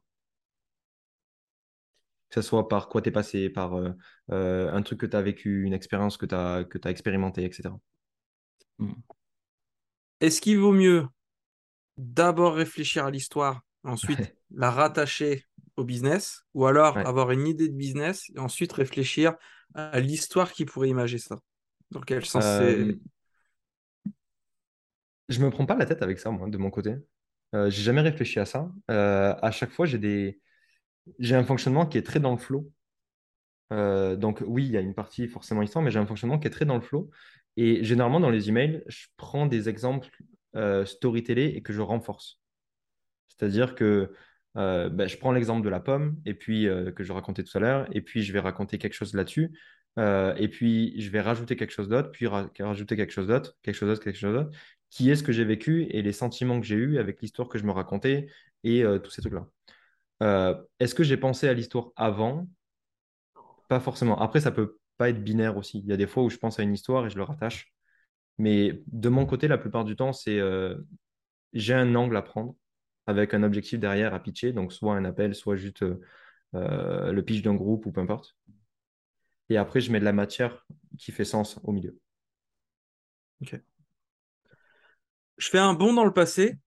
Que ce soit par quoi t'es passé, par euh, euh, un truc que tu as vécu, une expérience que tu as, que tu expérimenté, etc. Est-ce qu'il vaut mieux d'abord réfléchir à l'histoire, ensuite la rattacher au business, ou alors Ouais. avoir une idée de business et ensuite réfléchir à l'histoire qui pourrait imager ça? Dans quel sens Euh, c'est. je me prends pas la tête avec ça, moi, de mon côté. Euh, j'ai jamais réfléchi à ça. Euh, à chaque fois, j'ai des... j'ai un fonctionnement qui est très dans le flow. Euh, donc oui, il y a une partie forcément histoire, mais j'ai un fonctionnement qui est très dans le flow. Et généralement, dans les emails, je prends des exemples euh, storytellés et que je renforce. C'est-à-dire que euh, ben, je prends l'exemple de la pomme, et puis euh, que je racontais tout à l'heure, et puis je vais raconter quelque chose là-dessus, euh, et puis je vais rajouter quelque chose d'autre, puis ra- rajouter quelque chose d'autre, quelque chose d'autre, quelque chose d'autre, qui est ce que j'ai vécu et les sentiments que j'ai eus avec l'histoire que je me racontais et tous ces trucs-là? Est-ce que j'ai pensé à l'histoire avant? Pas forcément. Après, ça peut pas être binaire aussi. Il y a des fois où je pense à une histoire et je le rattache. Mais de mon côté, la plupart du temps, c'est euh, j'ai un angle à prendre avec un objectif derrière à pitcher, donc soit un appel, soit juste euh, euh, le pitch d'un groupe ou peu importe. Et après, je mets de la matière qui fait sens au milieu. Je fais un bond dans le passé.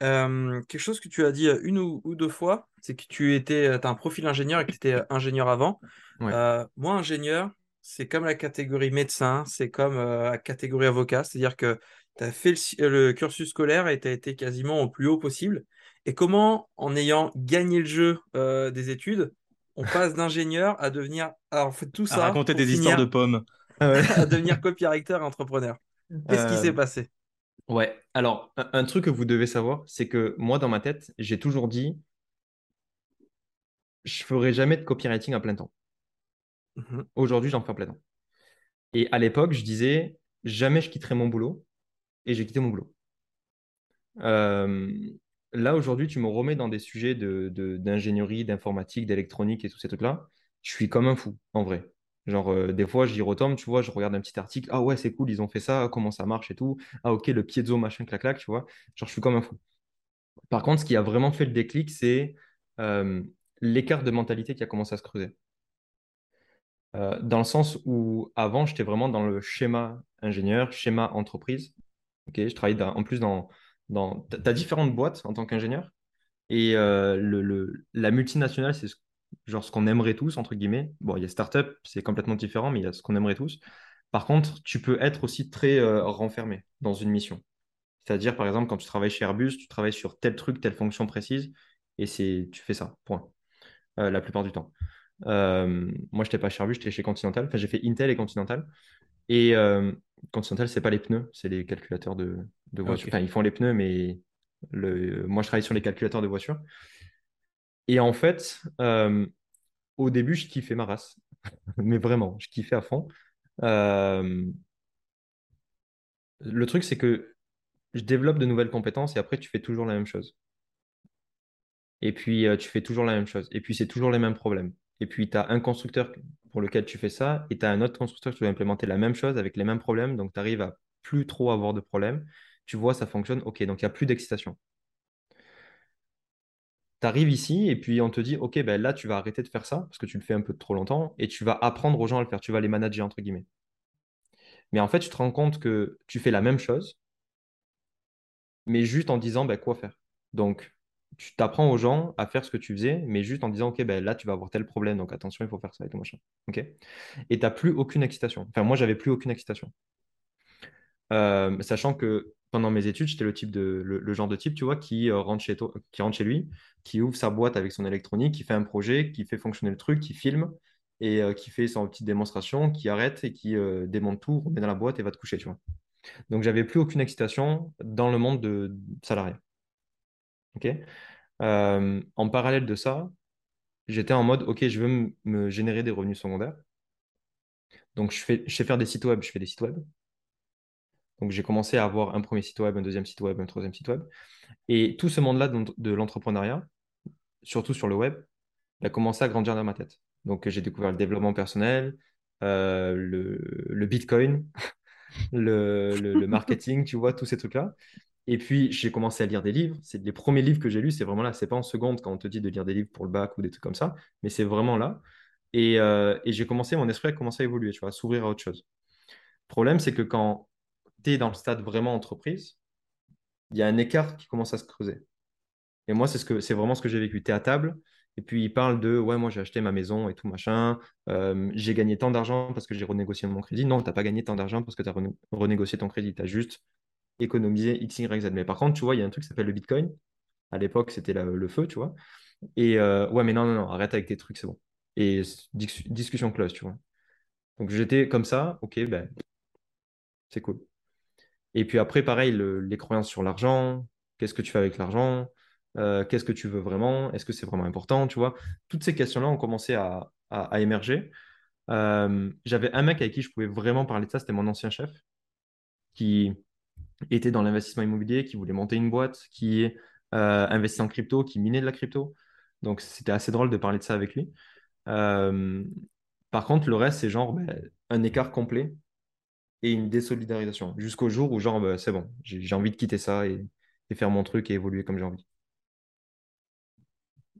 Quelque chose que tu as dit une ou deux fois, c'est que tu étais, as un profil ingénieur et que tu étais ingénieur avant. Ouais. Euh, moi, ingénieur, c'est comme la catégorie médecin, c'est comme euh, la catégorie avocat, c'est-à-dire que tu as fait le, euh, cursus scolaire et tu as été quasiment au plus haut possible. Et comment, en ayant gagné le jeu euh, des études, on passe d'ingénieur à devenir, alors, on fait tout À ça raconter des histoires de pommes. [LAUGHS] Ah à devenir copywriter et entrepreneur. Qu'est-ce qui Euh, s'est passé? ouais. Alors, un, un truc que vous devez savoir, c'est que moi, dans ma tête, j'ai toujours dit, je ferai jamais de copywriting à plein temps. Mhm. Aujourd'hui, j'en fais à plein temps. Et à l'époque, je disais, jamais je quitterai mon boulot. Et j'ai quitté mon boulot. Euh, là, aujourd'hui, tu me remets dans des sujets de, de- d'ingénierie, d'informatique, d'électronique et tous ces trucs-là. Je suis comme un fou, en vrai. Genre, euh, des fois, j'y retombe, tu vois, je regarde un petit article. Ah ouais, c'est cool, ils ont fait ça, comment ça marche et tout. Ah ok, le piezo, machin, clac, clac, tu vois. Genre, je suis comme un fou. Par contre, ce qui a vraiment fait le déclic, c'est euh, l'écart de mentalité qui a commencé à se creuser. Euh, dans le sens où avant, j'étais vraiment dans le schéma ingénieur, schéma entreprise. Ok, je travaille en plus dans, dans... Tu as différentes boîtes en tant qu'ingénieur. Et euh, le, le- la multinationale, c'est ce, ce qu'on aimerait tous, entre guillemets. Bon, il y a startup, c'est complètement différent, mais il y a ce qu'on aimerait tous. Par contre, tu peux être aussi très euh, renfermé dans une mission. C'est-à-dire, par exemple, quand tu travailles chez Airbus, tu travailles sur tel truc, telle fonction précise, et tu fais ça, point, Euh, la plupart du temps. Euh, moi, je n'étais pas chez Airbus, j'étais chez Continental. Enfin, j'ai fait Intel et Continental. Et euh, Continental, c'est pas les pneus, c'est les calculateurs de, de voitures. Enfin, ils font les pneus, mais le, moi, je travaille sur les calculateurs de voitures. Et en fait, euh, au début, je kiffais ma race. [LAUGHS] Mais vraiment, je kiffais à fond. Le truc, c'est que je développe de nouvelles compétences et après, tu fais toujours la même chose. Et puis, euh, tu fais toujours la même chose. Et puis, c'est toujours les mêmes problèmes. Et puis, tu as un constructeur pour lequel tu fais ça et tu as un autre constructeur qui doit implémenter la même chose avec les mêmes problèmes. Donc, tu arrives à plus trop avoir de problèmes. Tu vois, ça fonctionne. OK, donc il n'y a plus d'excitation. Tu arrives ici et puis on te dit, OK, ben là, tu vas arrêter de faire ça parce que tu le fais un peu trop longtemps et tu vas apprendre aux gens à le faire. Tu vas les manager, entre guillemets. Mais en fait, tu te rends compte que tu fais la même chose, mais juste en disant ben, quoi faire. Donc, tu t'apprends aux gens à faire ce que tu faisais, mais juste en disant, OK, ben là, tu vas avoir tel problème, donc attention, il faut faire ça et tout machin. OK? Et tu n'as plus aucune excitation. Enfin, moi, j'avais plus aucune excitation. Euh, sachant que pendant mes études, j'étais le type de genre de type, tu vois, qui euh, rentre chez toi, qui rentre chez lui, qui ouvre sa boîte avec son électronique, qui fait un projet, qui fait fonctionner le truc, qui filme et euh, qui fait son petite démonstration, qui arrête et qui démonte tout, remet dans la boîte et va te coucher, tu vois. Donc, j'avais plus aucune excitation dans le monde de, de salarié. OK? Euh, en parallèle de ça, j'étais en mode, OK, je veux me- générer des revenus secondaires. Donc, je fais, je sais faire des sites web, je fais des sites web. Donc, j'ai commencé à avoir un premier site web, un deuxième site web, un troisième site web. Et tout ce monde-là de, l'entrepreneuriat, surtout sur le web, a commencé à grandir dans ma tête. Donc, j'ai découvert le développement personnel, euh, le, Bitcoin, [LAUGHS] le marketing, tu vois, tous ces trucs-là. Et puis, j'ai commencé à lire des livres. C'est les premiers livres que j'ai lus, c'est vraiment là. C'est pas en seconde quand on te dit de lire des livres pour le bac ou des trucs comme ça, mais c'est vraiment là. Et, euh, j'ai commencé, mon esprit a commencé à évoluer, tu vois, à s'ouvrir à autre chose. Le problème, c'est que quand tu es dans le stade vraiment entreprise, il y a un écart qui commence à se creuser. Et moi, c'est ce que, vraiment ce que j'ai vécu. Tu es à table Et puis il parle de ouais, moi j'ai acheté ma maison et tout machin. Euh, j'ai gagné tant d'argent parce que j'ai renégocié mon crédit. Non, tu n'as pas gagné tant d'argent parce que tu as renégocié ton crédit. Tu as juste économisé X, Y. Mais par contre, tu vois, il y a un truc qui s'appelle le Bitcoin. À l'époque, c'était le feu, tu vois. Et euh, ouais, mais non, non, non, arrête avec tes trucs, c'est bon. Et discussion close, tu vois. Donc j'étais comme ça, ok, ben, c'est cool. Et puis après, pareil, les croyances sur l'argent, qu'est-ce que tu fais avec l'argent, euh, qu'est-ce que tu veux vraiment, est-ce que c'est vraiment important, tu vois? Toutes ces questions-là ont commencé à, émerger. Euh, j'avais un mec avec qui je pouvais vraiment parler de ça, c'était mon ancien chef, qui était dans l'investissement immobilier, qui voulait monter une boîte, qui euh, investit en crypto, qui minait de la crypto. Donc c'était assez drôle de parler de ça avec lui. Euh, par contre, le reste, c'est genre ben, un écart complet et une désolidarisation. Jusqu'au jour où, genre, ben, c'est bon, j'ai envie de quitter ça et, faire mon truc et évoluer comme j'ai envie.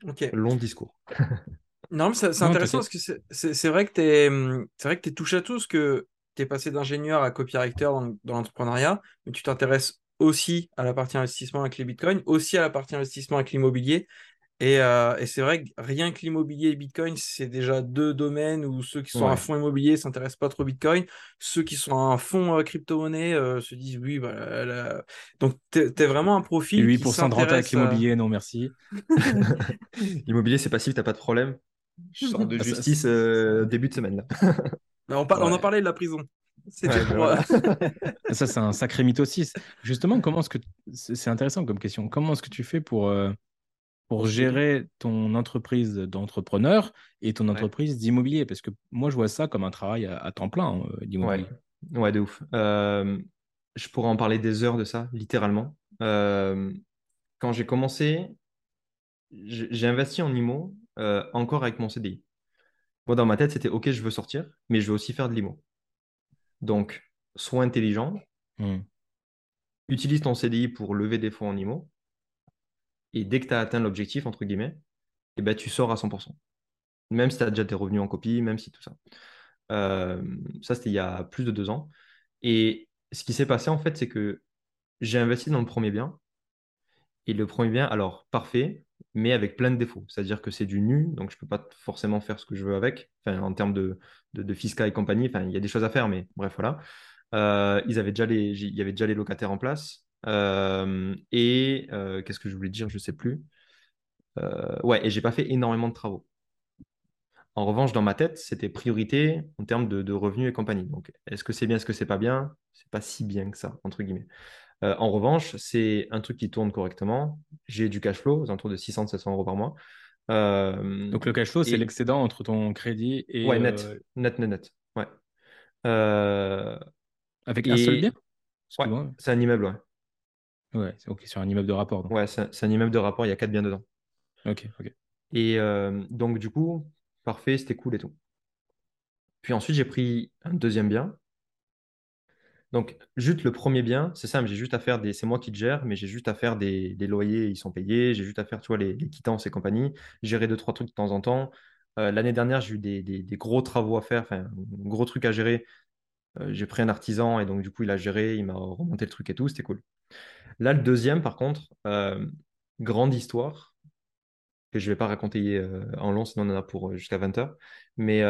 Ok. Long discours. non, mais c'est intéressant parce que c'est vrai que tu es, vrai que es touche à tout, ce que tu es passé d'ingénieur à copywriter dans, dans l'entrepreneuriat, mais tu t'intéresses aussi à la partie investissement avec les bitcoins, aussi à la partie investissement avec l'immobilier. Euh, et, c'est vrai que rien que l'immobilier et Bitcoin, c'est déjà deux domaines où ceux qui sont à fond immobilier s'intéressent pas trop au Bitcoin. Ceux qui sont à fond euh, crypto-monnaie euh, se disent oui, bah, donc tu es, vraiment un profil. Et 8% de rente avec l'immobilier, non merci. [LAUGHS] L'immobilier, c'est passif, t'as pas de problème. Je sors de ah, justice début de semaine là. [LAUGHS] on, on en parlait de la prison. [LAUGHS] ça, c'est un sacré mythe aussi. Justement, comment est-ce que c'est intéressant comme question. Comment est-ce que tu fais pour pour gérer ton entreprise d'entrepreneur et ton entreprise d'immobilier? Parce que moi, je vois ça comme un travail à, temps plein euh, d'immobilier. Ouais. de ouf. Euh, je pourrais en parler des heures de ça, littéralement. Euh, quand j'ai commencé, j'ai investi en IMO encore avec mon CDI. Moi, dans ma tête, c'était OK, je veux sortir, mais je veux aussi faire de l'IMO. Donc, sois intelligent, mmh. utilise ton CDI pour lever des fonds en IMO, et dès que tu as atteint l'objectif, entre guillemets, et eh ben, tu sors à 100%. Même si tu as déjà tes revenus en copie, même si tout ça. Euh, ça, c'était il y a plus de deux ans. Et ce qui s'est passé, en fait, c'est que j'ai investi dans le premier bien. Et le premier bien, alors, parfait, mais avec plein de défauts. C'est-à-dire que c'est du nu, donc je ne peux pas forcément faire ce que je veux avec, en termes de, de, fiscal et compagnie. Enfin, il y a des choses à faire, mais bref, voilà. Euh, ils avaient déjà les, il y avait déjà les locataires en place. Euh, et euh, qu'est-ce que je voulais dire? Je ne sais plus. Ouais, et j'ai pas fait énormément de travaux. En revanche, dans ma tête, c'était priorité en termes de, revenus et compagnie. Donc, est-ce que c'est bien, est-ce que c'est pas bien? C'est pas si bien que ça, entre guillemets. En revanche, c'est un truc qui tourne correctement. J'ai du cash flow aux alentours de 600-700 euros par mois. Donc, le cash flow, c'est l'excédent entre ton crédit et. Ouais, net. Net, net, net. Ouais. Avec un seul bien? Ouais, c'est un immeuble, ouais. Ouais, ok, sur un immeuble de rapport. Ouais, c'est un immeuble de rapport, il y a quatre biens dedans. Ok, ok. Et euh, donc, du coup, parfait, c'était cool et tout. Puis ensuite, j'ai pris un deuxième bien. Donc, juste le premier bien, c'est simple, j'ai juste à faire des. C'est moi qui le gère, mais j'ai juste à faire des, loyers, ils sont payés. J'ai juste à faire, tu vois, les, quittances et compagnie. Gérer deux, trois trucs de temps en temps. Euh, l'année dernière, j'ai eu des, gros travaux à faire, enfin, gros trucs à gérer. Euh, j'ai pris un artisan et donc, du coup, il a géré, il m'a remonté le truc et tout, c'était cool. Là, le deuxième, par contre, euh, grande histoire, que je ne vais pas raconter en long, sinon on en a pour jusqu'à 20h. Mais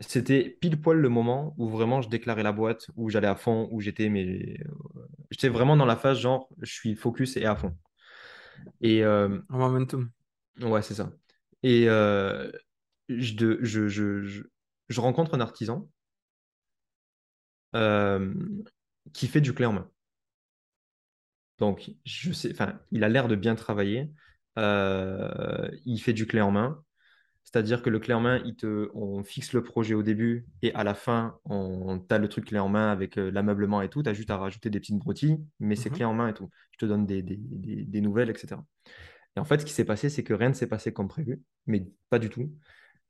c'était pile poil le moment où vraiment je déclarais la boîte, où j'allais à fond, où j'étais, mais j'étais vraiment dans la phase genre, je suis focus et à fond. Et, en momentum. Ouais, c'est ça. Et je, je, je, je, rencontre un artisan qui fait du clé en main. Donc, je sais, enfin, il a l'air de bien travailler. Euh, il fait du clé en main. C'est-à-dire que le clé en main, il te, on fixe le projet au début et à la fin, on, a le truc clé en main avec euh, l'ameublement et tout. Tu as juste à rajouter des petites broutilles, mais c'est mhm. clé en main et tout. Je te donne des, des nouvelles, etc. Et en fait, ce qui s'est passé, c'est que rien ne s'est passé comme prévu, mais pas du tout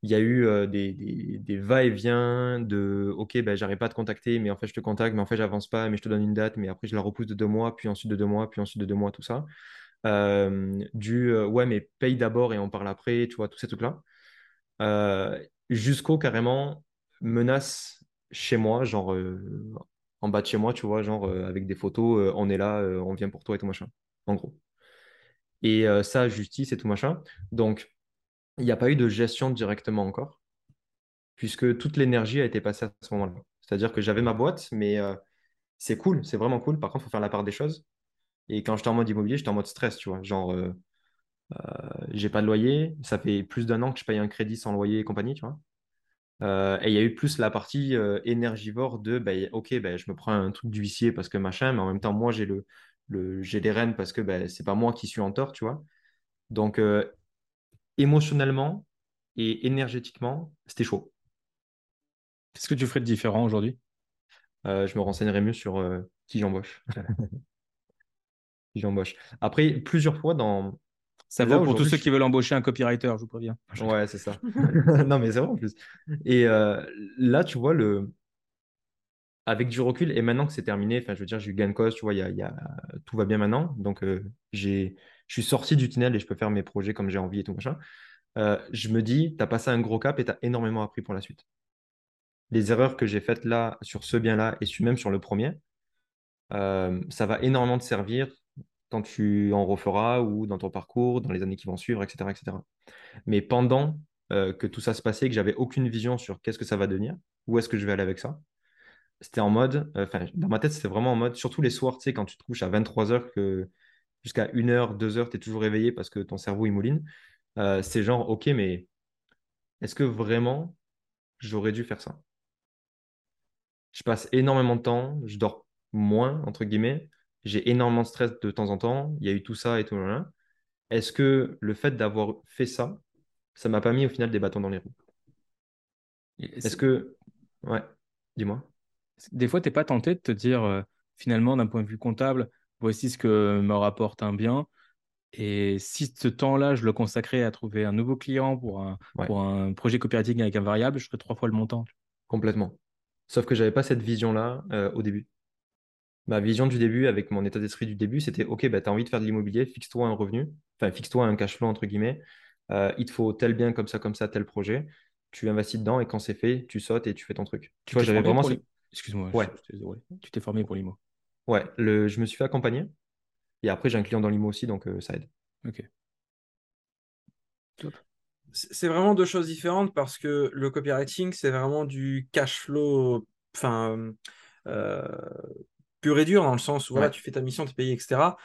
il y a eu euh, des, des, va-et-vient de OK, ben, j'arrive pas à te contacter, mais en fait, je te contacte, mais en fait, j'avance pas, mais je te donne une date, mais après, je la repousse de deux mois, puis ensuite de deux mois, puis ensuite de deux mois, tout ça. Euh, du euh, ouais, mais paye d'abord et on parle après, tu vois, tous ces trucs-là. Jusqu'au carrément menace chez moi, genre en bas de chez moi, tu vois, genre avec des photos, on est là, on vient pour toi et tout machin, en gros. Et ça, justice et tout machin. Donc, il n'y a pas eu de gestion directement encore, puisque toute l'énergie a été passée à ce moment-là. C'est-à-dire que j'avais ma boîte, mais euh, c'est cool, c'est vraiment cool. Par contre, il faut faire la part des choses. Et quand j'étais en mode immobilier, j'étais en mode stress, tu vois. Genre, euh, euh, j'ai pas de loyer, ça fait plus d'un an que je paye un crédit sans loyer et compagnie, tu vois. Euh, et il y a eu plus la partie euh, énergivore de, ben, ok, ben, je me prends un truc d'huissier parce que machin, mais en même temps, moi, j'ai le, le, j'ai les rênes parce que ben, c'est pas moi qui suis en tort, tu vois. Donc, euh, émotionnellement et énergétiquement, c'était chaud. Qu'est-ce que tu ferais de différent aujourd'hui? Euh, je me renseignerai mieux sur euh, qui j'embauche. [LAUGHS] Qui j'embauche. Après, plusieurs fois dans. Ça vaut pour tous ceux qui veulent embaucher un copywriter, je vous préviens. [LAUGHS] Ouais, c'est ça. [LAUGHS] Non, mais c'est vrai en plus. Et euh, là, tu vois, le... avec du recul, et maintenant que c'est terminé, enfin, je veux dire, j'ai eu gain de cause, tu vois, il y a, y a- tout va bien maintenant. Donc, euh, j'ai... je suis sorti du tunnel et je peux faire mes projets comme j'ai envie et tout machin. Euh, je me dis, tu as passé un gros cap et tu as énormément appris pour la suite. Les erreurs que j'ai faites là, sur ce bien-là, et même sur le premier, euh, ça va énormément te servir quand tu en referas ou dans ton parcours, dans les années qui vont suivre, etc. etc. Mais pendant euh, que tout ça se passait, que j'avais aucune vision sur qu'est-ce que ça va devenir, où est-ce que je vais aller avec ça, c'était en mode, euh, dans ma tête, c'était vraiment en mode, surtout les soirs, tu sais, quand tu te couches à 23 heures, que jusqu'à 1 heure, 2 heures, tu es toujours réveillé parce que ton cerveau, il mouline. Euh, c'est genre, ok, mais est-ce que vraiment j'aurais dû faire ça? Je passe énormément de temps, je dors moins, entre guillemets, j'ai énormément de stress de temps en temps, il y a eu tout ça et tout. là. Est-ce que le fait d'avoir fait ça, ça m'a pas mis au final des bâtons dans les roues? Est-ce que... Ouais, dis-moi. Des fois, tu n'es pas tenté de te dire, euh, finalement, d'un point de vue comptable, voici ce que me rapporte un bien. Et si ce temps-là, je le consacrais à trouver un nouveau client pour un, Ouais, pour un projet copywriting avec un variable, je ferais trois fois le montant. complètement. Sauf que j'avais pas cette vision-là euh, au début. Ma vision du début, avec mon état d'esprit du début, c'était OK, bah, tu as envie de faire de l'immobilier, fixe-toi un revenu, enfin, fixe-toi un cash flow, entre guillemets. Euh, il te faut tel bien, comme ça, comme ça, tel projet. Tu investis dedans et quand c'est fait, tu sautes et tu fais ton truc. Tu Tu vois, j'avais vraiment. Excuse-moi, je Ouais. Tu t'es formé pour l'IMO. ouais. Le... Je me suis fait accompagner et après, j'ai un client dans l'IMO aussi, donc euh, ça aide. Ok, top. C'est c'est vraiment deux choses différentes parce que le copywriting, c'est vraiment du cash flow, enfin, euh, pur et dur, dans le sens où voilà, Ouais, tu fais ta mission, tu es payé, etc.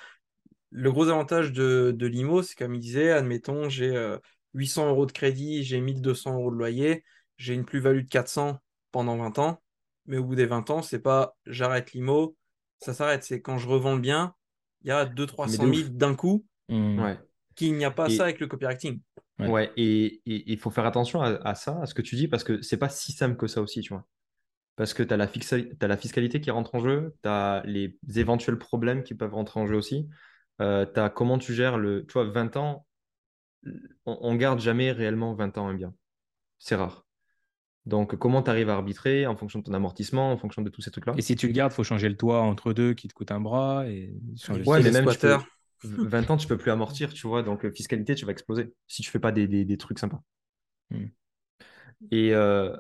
Le gros avantage de, de l'IMO, c'est comme il disait, admettons, j'ai euh, 800 euros de crédit, j'ai 1200 euros de loyer, j'ai une plus-value de 400 pendant 20 ans, mais au bout des 20 ans, c'est pas j'arrête l'IMO, ça s'arrête, c'est quand je revends le bien, il y a 200-300 mais de 000 ouf. d'un coup, Ouais. qu'il n'y a pas ça avec le copywriting. ouais. ouais, et il faut faire attention à, à ça, à ce que tu dis, parce que c'est pas si simple que ça aussi, tu vois. Parce que tu as la, fixa- t'as la fiscalité qui rentre en jeu, tu as les éventuels problèmes qui peuvent rentrer en jeu aussi. Euh, tu as comment tu gères le. Tu vois, 20 ans, on, on garde jamais réellement 20 ans un bien. C'est rare. Donc, comment tu arrives à arbitrer en fonction de ton amortissement, en fonction de tous ces trucs-là? Et si tu le gardes, faut changer le toit entre deux qui te coûte un bras et changer le Ouais, mais les même peux. 20 [LAUGHS] ans, tu peux plus amortir, tu vois. Donc, euh, fiscalité, tu vas exploser si tu fais pas des, des- des trucs sympas. Hmm. Et euh,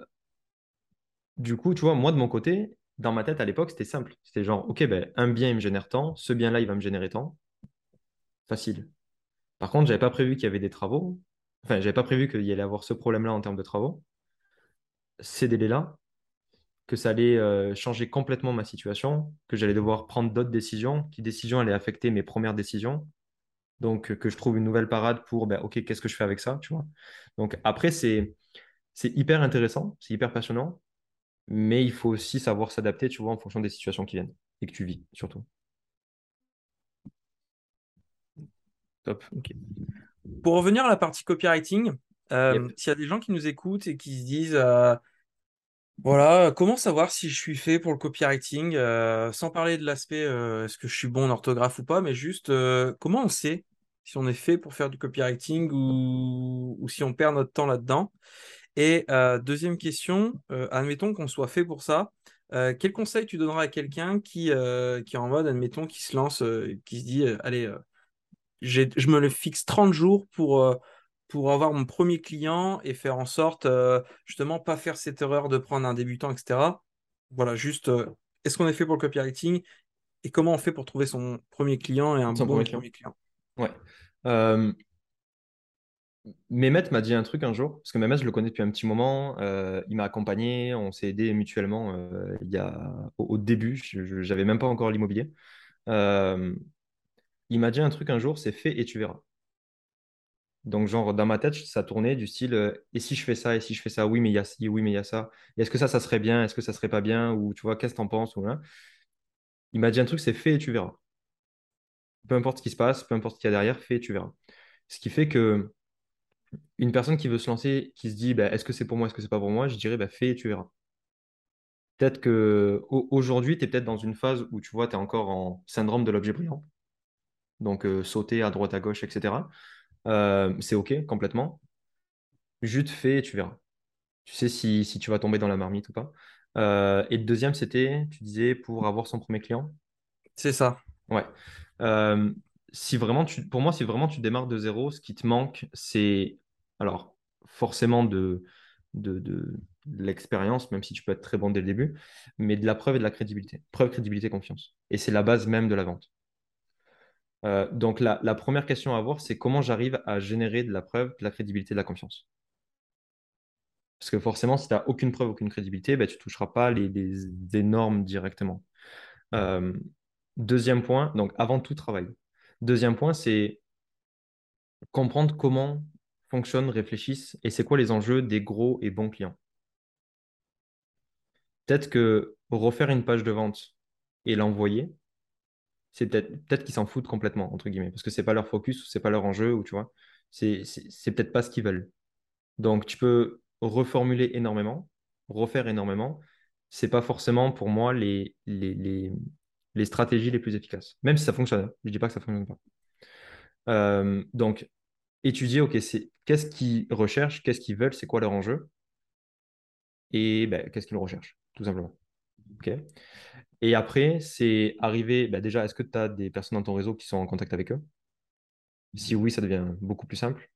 du coup, tu vois, moi, de mon côté, dans ma tête à l'époque, c'était simple. C'était genre, OK, ben, un bien, il me génère tant, ce bien-là, il va me générer tant. Facile. Par contre, j'avais pas prévu qu'il y avait des travaux. Enfin, j'avais pas prévu qu'il y allait avoir ce problème-là en termes de travaux, ces délais-là, que ça allait euh, changer complètement ma situation, que j'allais devoir prendre d'autres décisions, qui décisions allaient affecter mes premières décisions. Donc, euh, que je trouve une nouvelle parade pour, ben, OK, qu'est-ce que je fais avec ça, tu vois. Donc, après, c'est, c'est hyper intéressant, c'est hyper passionnant, mais il faut aussi savoir s'adapter, tu vois, en fonction des situations qui viennent et que tu vis, surtout. top. Ok. Pour revenir à la partie copywriting, euh, Yep. s'il y a des gens qui nous écoutent et qui se disent, euh, voilà, comment savoir si je suis fait pour le copywriting, euh, sans parler de l'aspect, est-ce que je suis bon en orthographe ou pas, mais juste, comment on sait si on est fait pour faire du copywriting ou, ou si on perd notre temps là-dedans? Et euh, deuxième question, euh, admettons qu'on soit fait pour ça, euh, quel conseil tu donneras à quelqu'un qui, qui est en mode, admettons, qui se lance, qui se dit, allez, je me le fixe 30 jours pour, pour avoir mon premier client et faire en sorte, justement, pas faire cette erreur de prendre un débutant, etc. Voilà, juste, est-ce qu'on est fait pour le copywriting et comment on fait pour trouver son premier client et un bon premier client. premier client? Ouais. Mehmet m'a dit un truc un jour, parce que Mehmet, je le connais depuis un petit moment. euh, il m'a accompagné, on s'est aidé mutuellement euh, il y a, au, début. Je n'avais même pas encore l'immobilier. Euh, il m'a dit un truc un jour, c'est fais et tu verras. Donc, genre, dans ma tête, ça tournait du style, et si je fais ça, et si je fais ça, oui, mais il y a ci, oui, mais il y a ça. Est-ce que ça, ça serait bien, est-ce que ça serait pas bien, ou tu vois, qu'est-ce que t'en penses, ou hein. Il m'a dit un truc, c'est fais et tu verras. Peu importe ce qui se passe, peu importe ce qu'il y a derrière, fais et tu verras. Ce qui fait que une personne qui veut se lancer, qui se dit, bah, est-ce que c'est pour moi, est-ce que c'est pas pour moi, je dirais, bah, fais et tu verras. Peut-être que au- aujourd'hui, tu es peut-être dans une phase où tu vois, tu es encore en syndrome de l'objet brillant. Donc, euh, sauter à droite, à gauche, etc. Euh, c'est OK, complètement. Juste fais et tu verras. Tu sais si, si tu vas tomber dans la marmite ou pas. Euh, et le deuxième, c'était, tu disais, pour avoir son premier client. C'est ça. Ouais. Si vraiment tu, pour moi, si vraiment tu démarres de zéro, ce qui te manque, c'est alors forcément de, l'expérience, même si tu peux être très bon dès le début, mais de la preuve et de la crédibilité. Preuve, crédibilité, confiance. Et c'est la base même de la vente. Euh, donc la, première question à avoir, c'est comment j'arrive à générer de la preuve, de la crédibilité, de la confiance? Parce que forcément, si tu n'as aucune preuve, aucune crédibilité, ben, tu ne toucheras pas les normes directement. Euh, deuxième point, donc avant tout travail. Deuxième point, c'est comprendre comment fonctionnent, réfléchissent et c'est quoi les enjeux des gros et bons clients? Peut-être que refaire une page de vente et l'envoyer, c'est peut-être peut-être qu'ils s'en foutent complètement, entre guillemets, parce que c'est pas leur focus ou c'est pas leur enjeu, ou tu vois, c'est c'est- peut-être pas ce qu'ils veulent. Donc tu peux reformuler énormément, refaire énormément. C'est pas forcément pour moi les, les, les, les stratégies les plus efficaces, même si ça fonctionne. hein. Je dis pas que ça fonctionne pas. Euh, donc, étudier, ok, c'est qu'est-ce qu'ils recherchent, qu'est-ce qu'ils veulent, c'est quoi leur enjeu, et ben, qu'est-ce qu'ils recherchent, tout simplement. Et après, c'est arriver, ben, déjà, est-ce que tu as des personnes dans ton réseau qui sont en contact avec eux? Si oui, ça devient beaucoup plus simple.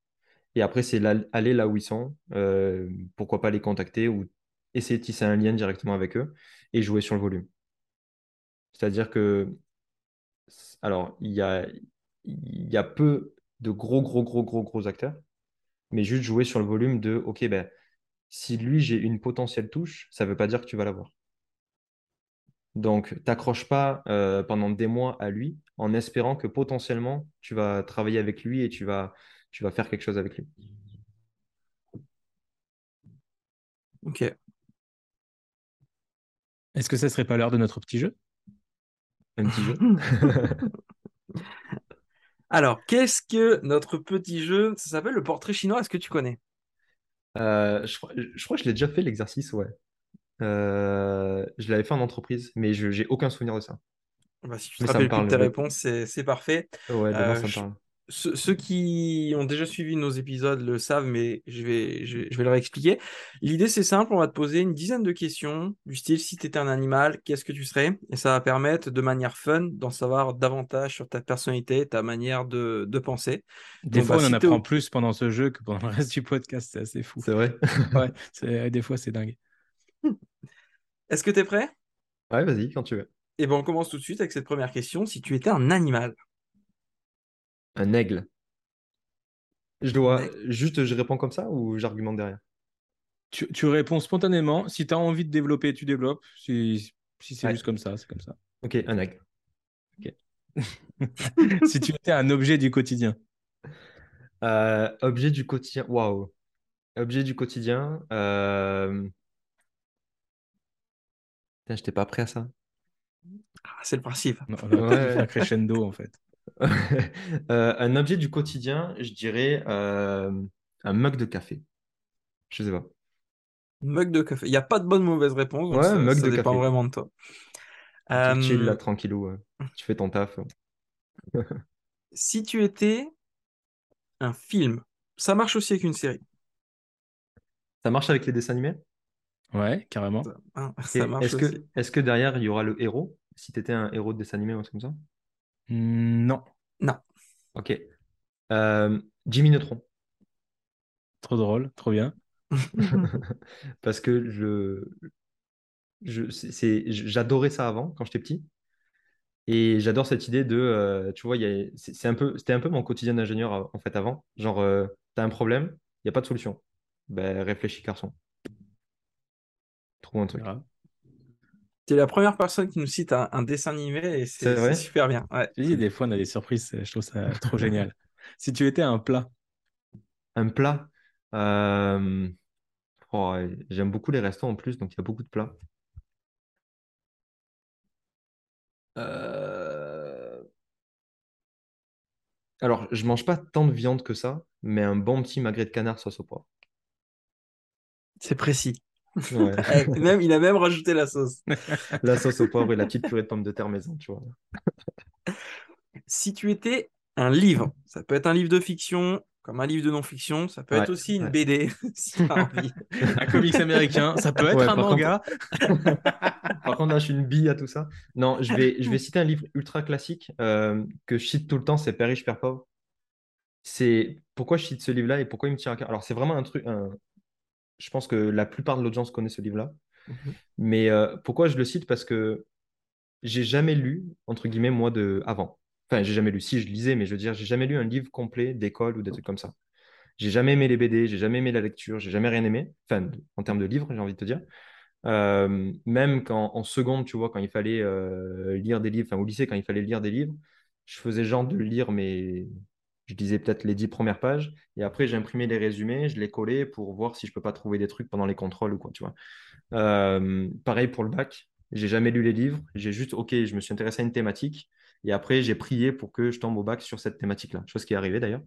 Et après, c'est aller là où ils sont, euh, pourquoi pas les contacter ou essayer de tisser un lien directement avec eux et jouer sur le volume. C'est-à-dire que, alors, il y a, il y a peu de gros, gros, gros, gros, gros acteurs, mais juste jouer sur le volume de, OK, ben, si lui, j'ai une potentielle touche, ça ne veut pas dire que tu vas l'avoir. Donc, t'accroches pas euh, pendant des mois à lui en espérant que potentiellement, tu vas travailler avec lui et tu vas, tu vas faire quelque chose avec lui. Ok. Est-ce que ça serait pas l'heure de notre petit jeu? Un petit jeu. [LAUGHS] Alors, qu'est-ce que notre petit jeu? Ça s'appelle le portrait chinois. Est-ce que tu connais? Euh, je, crois- je crois que je l'ai déjà fait l'exercice, ouais. Euh, je l'avais fait en entreprise, mais je j'ai aucun souvenir de ça. Bah, si tu te rappelles plus de tes réponses, c'est parfait. Ouais, de nom, Euh, ça me parle. Ceux, ceux qui ont déjà suivi nos épisodes le savent, mais je vais, je, je vais leur expliquer. L'idée, c'est simple, on va te poser une dizaine de questions du style, si tu étais un animal, qu'est-ce que tu serais? Et ça va permettre, de manière fun, d'en savoir davantage sur ta personnalité, ta manière de, de penser. Des Donc, fois, bah, on en si apprend plus pendant ce jeu que pendant le reste du podcast. C'est assez fou. C'est vrai? [LAUGHS] Ouais, c'est- des fois, c'est dingue. [LAUGHS] Est-ce que tu es prêt? Ouais, vas-y, quand tu veux. Et ben, on commence tout de suite avec cette première question. Si tu étais un animal, Un aigle. Je dois aigle. juste, je réponds comme ça ou j'argumente derrière? Tu, tu réponds spontanément. Si tu as envie de développer, tu développes. Si, si c'est Ouais. juste comme ça, c'est comme ça. Ok, un aigle. [LAUGHS] si tu étais un objet du quotidien, Euh, objet du quotidien. Waouh. Objet du quotidien. Euh... Putain, j'étais pas prêt à ça. Ah, c'est le principe. on aurait peut-être dû Ouais. faire crescendo en fait. [LAUGHS] Euh, un objet du quotidien, je dirais euh, un mug de café. Je sais pas. Mug de café. Il n'y a pas de bonne ou mauvaise réponse, Ouais, ça, mug ça de dépend café. vraiment de toi. Un truc chill, là, Euh, tranquillou. euh. Tu fais ton taf. [LAUGHS] si tu étais un film, ça marche aussi avec une série. Ça marche avec les dessins animés? Ouais, carrément. Ça, hein, [LAUGHS] Et ça marche Est-ce que, aussi. est-ce que derrière, il y aura le héros? Si tu étais un héros de dessin animé ou un truc comme ça? Hmm, Non, Ok. Euh, Jimmy Neutron. trop drôle, trop bien. [LAUGHS] Parce que je, je, c'est, j'adorais ça avant, quand j'étais petit. Et j'adore cette idée de, euh, tu vois, il y a- c'est c'est un peu, c'était un peu mon quotidien d'ingénieur en fait avant. Genre, euh, tu as un problème, il n'y a pas de solution. Ben, réfléchis, garçon. Trouve un truc. Tu es la première personne qui nous cite un, dessin animé et c'est super bien. Ouais. des fois, on a des surprises, je trouve ça trop [LAUGHS] génial. Si tu étais un plat. Un plat euh, oh, J'aime beaucoup les restos en plus, donc il y a beaucoup de plats. Euh, alors, je mange pas tant de viande que ça, mais un bon petit magret de canard sauce au poivre. C'est précis. [LAUGHS] même, il a même rajouté la sauce. [LAUGHS] la sauce au poivre et la petite purée de pommes de terre maison, tu vois. [LAUGHS] si tu étais un livre, ça peut être un livre de fiction, comme un livre de non-fiction, ça peut être aussi une BD, si envie. un comics américain, ça peut être un manga. par contre, là, je suis une bille à tout ça. Non, je vais, je vais citer un livre ultra classique euh, que je cite tout le temps, c'est Père riche, Père pauvre. C'est pourquoi je cite ce livre-là et pourquoi il me tient à cœur? Alors, c'est vraiment un truc, je pense que la plupart de l'audience connaît ce livre-là. Mhm. Mais euh, pourquoi je le cite? Parce que j'ai jamais lu, entre guillemets, moi, de avant. Enfin, j'ai jamais lu. Si, je lisais, mais je veux dire, j'ai jamais lu un livre complet d'école ou des trucs comme ça. J'ai jamais aimé les BD, j'ai jamais aimé la lecture, j'ai jamais rien aimé. Enfin, en termes de livres, j'ai envie de te dire. Euh, même quand en seconde, tu vois, quand il fallait euh, lire des livres, enfin au lycée, quand il fallait lire des livres, je faisais genre de lire, mais je lisais peut-être les dix premières pages, et après j'imprimais les résumés, je les collais pour voir si je peux pas trouver des trucs pendant les contrôles ou quoi, tu vois. Euh, pareil pour le bac, j'ai jamais lu les livres, j'ai juste, ok, je me suis intéressé à une thématique, et après j'ai prié pour que je tombe au bac sur cette thématique-là, chose qui est arrivée d'ailleurs.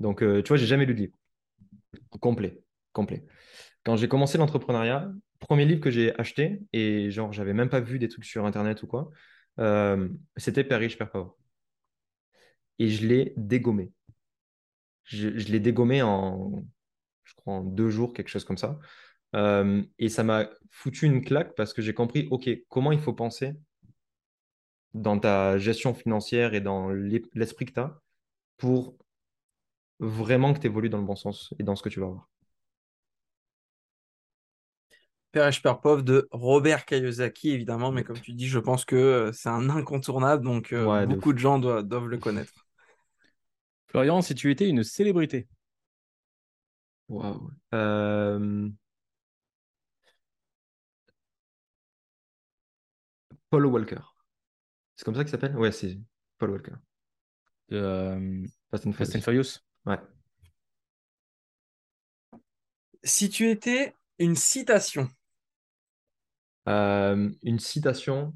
Donc, tu vois, j'ai jamais lu de livre complet, complet. Quand j'ai commencé l'entrepreneuriat, premier livre que j'ai acheté, et genre, j'avais même pas vu des trucs sur Internet ou quoi, euh, c'était Père riche, Père pauvre. Et je l'ai dégommé. Je, l'ai dégommé en, je crois, en deux jours, quelque chose comme ça. Euh, et ça m'a foutu une claque parce que j'ai compris, OK, comment il faut penser dans ta gestion financière et dans l'esprit que tu as pour vraiment que tu évolues dans le bon sens et dans ce que tu vas avoir. Père Pauvre de Robert Kiyosaki, évidemment, mais comme tu dis, je pense que euh, c'est un incontournable, donc euh, beaucoup de, gens doivent, le connaître. Florian, si tu étais une célébrité Waouh. Euh, Paul Walker. C'est comme ça qu'il s'appelle? Ouais, c'est Paul Walker. Fast, and Fast and Furious Ouais. Si tu étais une citation euh, une citation.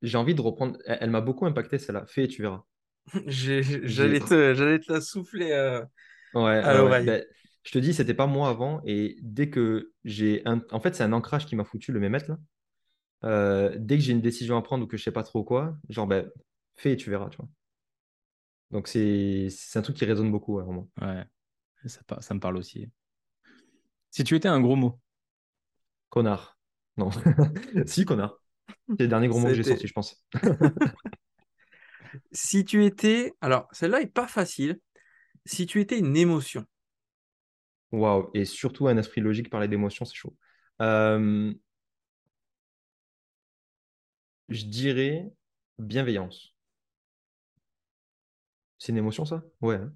J'ai envie de reprendre. Elle, m'a beaucoup impacté, celle-là. Fais et tu verras. [LAUGHS] J'allais te, te, la souffler euh, ouais, à l'oreille. Ben, je te dis, c'était pas moi avant. Et dès que j'ai. Un... En fait, c'est un ancrage qui m'a foutu le mémètre là. Euh, dès que j'ai une décision à prendre ou que je sais pas trop quoi, genre, ben, fais et tu verras, tu vois. Donc, c'est un truc qui résonne beaucoup, vraiment. Ouais, ça, ça me parle aussi. Si tu étais un gros mot, Connard. Non. [LAUGHS] si, connard. C'est le dernier gros mot que j'ai sorti, je pense. [LAUGHS] si tu étais. Alors, celle-là est pas facile. Si tu étais une émotion. Waouh. Et surtout un esprit logique, parler d'émotion, c'est chaud. Euh, je dirais bienveillance. C'est une émotion, ça? Ouais. Hein.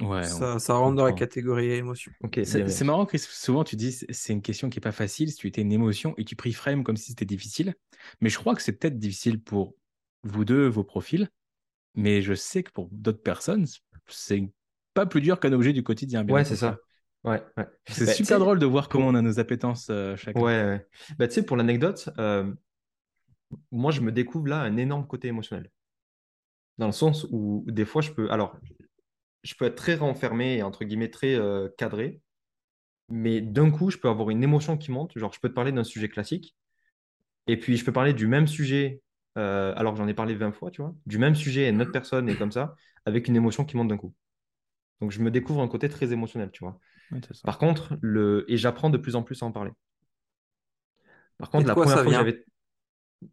Ouais, ça, ça rentre dans la catégorie émotion. c'est marrant que souvent tu dis c'est une question qui est pas facile si tu étais une émotion et tu frame comme si c'était difficile. Mais je crois que c'est peut-être difficile pour vous deux, vos profils. Mais je sais que pour d'autres personnes, c'est pas plus dur qu'un objet du quotidien. ouais, c'est ça. Ouais, C'est bah, super drôle de voir comment on a nos appétences euh, chacun. Ouais, Bah, tu sais, pour l'anecdote, euh, moi, je me découvre là un énorme côté émotionnel. Dans le sens où, des fois, je peux. Alors, je peux être très renfermé et entre guillemets très euh, cadré, mais d'un coup, je peux avoir une émotion qui monte. Genre, je peux te parler d'un sujet classique, et puis je peux parler du même sujet, euh, alors que j'en ai parlé 20 fois, tu vois, du même sujet à une autre personne et comme ça, avec une émotion qui monte d'un coup. Donc, je me découvre un côté très émotionnel, tu vois. Par contre, le... et j'apprends de plus en plus à en parler. Par contre, la première fois que j'avais.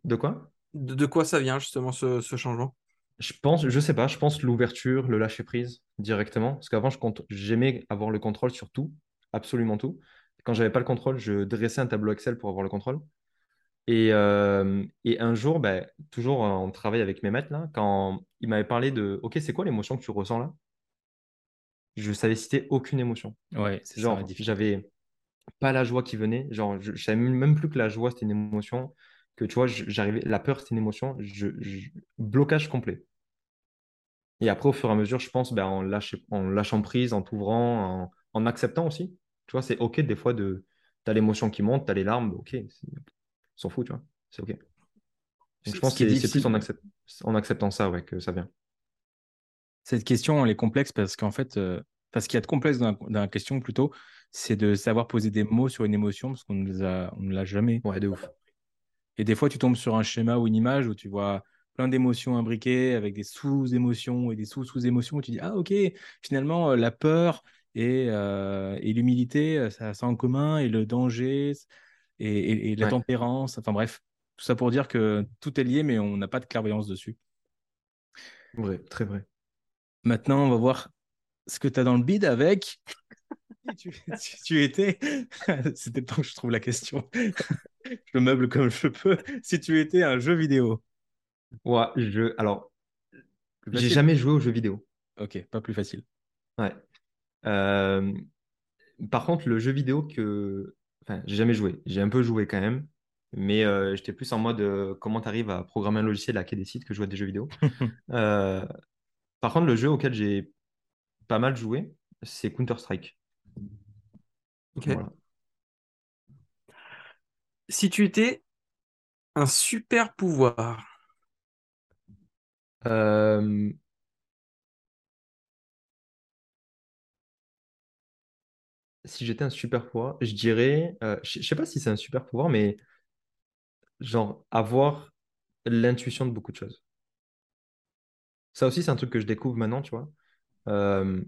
De quoi? De, quoi ça vient justement ce changement? Je pense, je sais pas, je pense l'ouverture, le lâcher prise directement. Parce qu'avant, j'aimais avoir le contrôle sur tout, absolument tout. Quand j'avais pas le contrôle, je dressais un tableau Excel pour avoir le contrôle. Et, euh, un jour, ben, toujours en travail avec mes maîtres, là, quand ils m'avaient parlé de OK, c'est quoi l'émotion que tu ressens là? Je savais citer aucune émotion. Ouais, c'est Genre, j'avais pas la joie qui venait. Genre, je, je savais même plus que la joie, c'était une émotion. Que tu vois, j'arrivais, la peur, c'était une émotion. Je, je- blocage complet. Et après, au fur et à mesure, je pense, ben, en, lâchant prise, en t'ouvrant, en, en acceptant aussi. Tu vois, c'est OK des fois de. T'as l'émotion qui monte, t'as les larmes, OK. S'en fout, tu vois. C'est OK. Donc, je pense que c'est plus en, accept- en acceptant ça ouais, que ça vient. Cette question, elle est complexe parce qu'en fait, euh, parce qu'il y a de complexe dans la, dans la question plutôt, c'est de savoir poser des mots sur une émotion parce qu'on ne les a- on ne l'a jamais. Ouais, de ouf. Et des fois, tu tombes sur un schéma ou une image où tu vois plein d'émotions imbriquées avec des sous-émotions et des sous-sous-émotions où tu dis, ah ok, finalement, euh, la peur et, euh, et l'humilité, euh, ça a ça en commun, et le danger et, et- et la Ouais. tempérance, enfin bref, tout ça pour dire que tout est lié, mais on n'a pas de clairvoyance dessus. Vrai, très vrai. Maintenant, on va voir ce que tu as dans le bide avec. [LAUGHS] Si tu, tu étais. C'était le temps que je trouve la question. [LAUGHS] je meuble comme je peux. Si tu étais un jeu vidéo. Ouais, je... Alors, j'ai jamais joué aux jeux vidéo. Ok, pas plus facile. Ouais. Euh, Par contre, le jeu vidéo que. Enfin, j'ai jamais joué. J'ai un peu joué quand même. Mais euh, j'étais plus en mode euh, comment tu arrives à programmer un logiciel, à hacker des sites que jouer à des jeux vidéo. [LAUGHS] Euh, Par contre, le jeu auquel j'ai pas mal joué, c'est Counter-Strike. Ok. Voilà. Si tu étais un super pouvoir, Si j'étais un super pouvoir, je dirais, euh, je je sais pas si c'est un super pouvoir, mais genre avoir l'intuition de beaucoup de choses. Ça aussi, c'est un truc que je découvre maintenant, tu vois. Euh,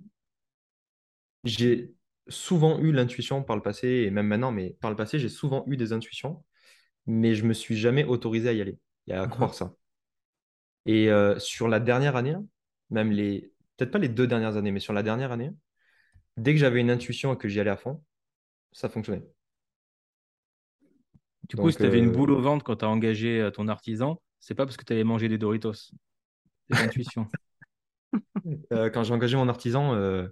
j'ai souvent eu l'intuition par le passé, et même maintenant, mais par le passé, j'ai souvent eu des intuitions, mais je me suis jamais autorisé à y aller et à croire ça. Et euh, sur la dernière année, même les, peut-être pas les deux dernières années, mais sur la dernière année, dès que j'avais une intuition et que j'y allais à fond, ça fonctionnait. Du coup, Donc, si tu avais une euh, boule au ventre quand tu as engagé euh, ton artisan, c'est pas parce que tu avais mangé des Doritos. C'est l'intuition. [LAUGHS] [LAUGHS] Euh, quand j'ai engagé mon artisan, euh,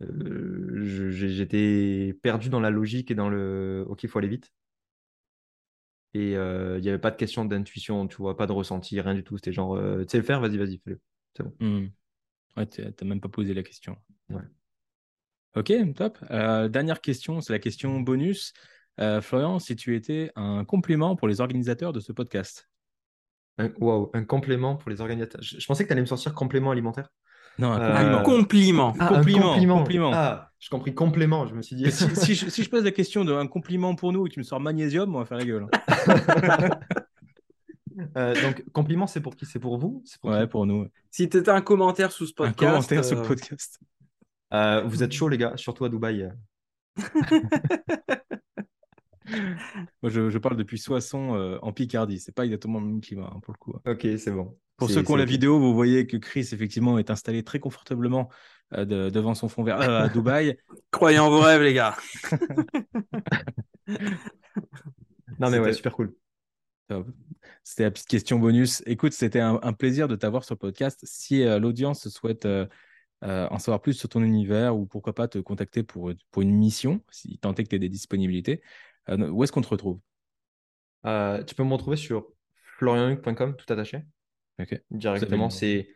j'étais perdu dans la logique et dans le OK, il faut aller vite. Et il n'y avait pas de question d'intuition, tu vois, pas de ressenti, rien du tout. C'était genre, tu sais le faire, vas-y, vas-y, fais-le. C'est bon. Hmm. Ouais, tu n'as même pas posé la question. Ouais. Ok, top. Euh, dernière question, c'est la question bonus. Euh, Florian, si tu étais un compliment pour les organisateurs de ce podcast? Un, waouh, un complément pour les organisateurs. Je, je pensais que tu allais me sortir complément alimentaire. Non, un Euh, compliment. un compliment. Ah, Compliment, un compliment. compliment. Ah, j'ai compris complément. Je me suis dit. Si, si je, si je pose la question d'un compliment pour nous et que tu me sors magnésium, on va faire la gueule. hein. [LAUGHS] Euh, donc, compliment, c'est pour qui? C'est pour vous? Pour Ouais, qui? pour nous. Si tu étais un commentaire sous ce Un podcast, commentaire sur euh, le podcast. Euh, vous êtes [LAUGHS] chaud, les gars, surtout à Dubaï. [LAUGHS] Moi, je, je parle depuis Soissons euh, en Picardie. C'est pas exactement le même climat hein, pour le coup. Ok, c'est bon. Pour ceux qui ont la vidéo, vous voyez que Chris, effectivement, est installé très confortablement euh, de- devant son fond vert euh, à Dubaï. [LAUGHS] croyez en vos rêves, les gars. Non, mais ouais, super cool. C'était la petite question bonus. Écoute, c'était un, un plaisir de t'avoir sur le podcast. Si euh, l'audience souhaite euh, euh, en savoir plus sur ton univers ou pourquoi pas te contacter pour, pour une mission, si tant est que tu aies des disponibilités, euh, où est-ce qu'on te retrouve? Euh, tu peux me retrouver sur florianhuc.com, tout attaché. Ok. Directement, c'est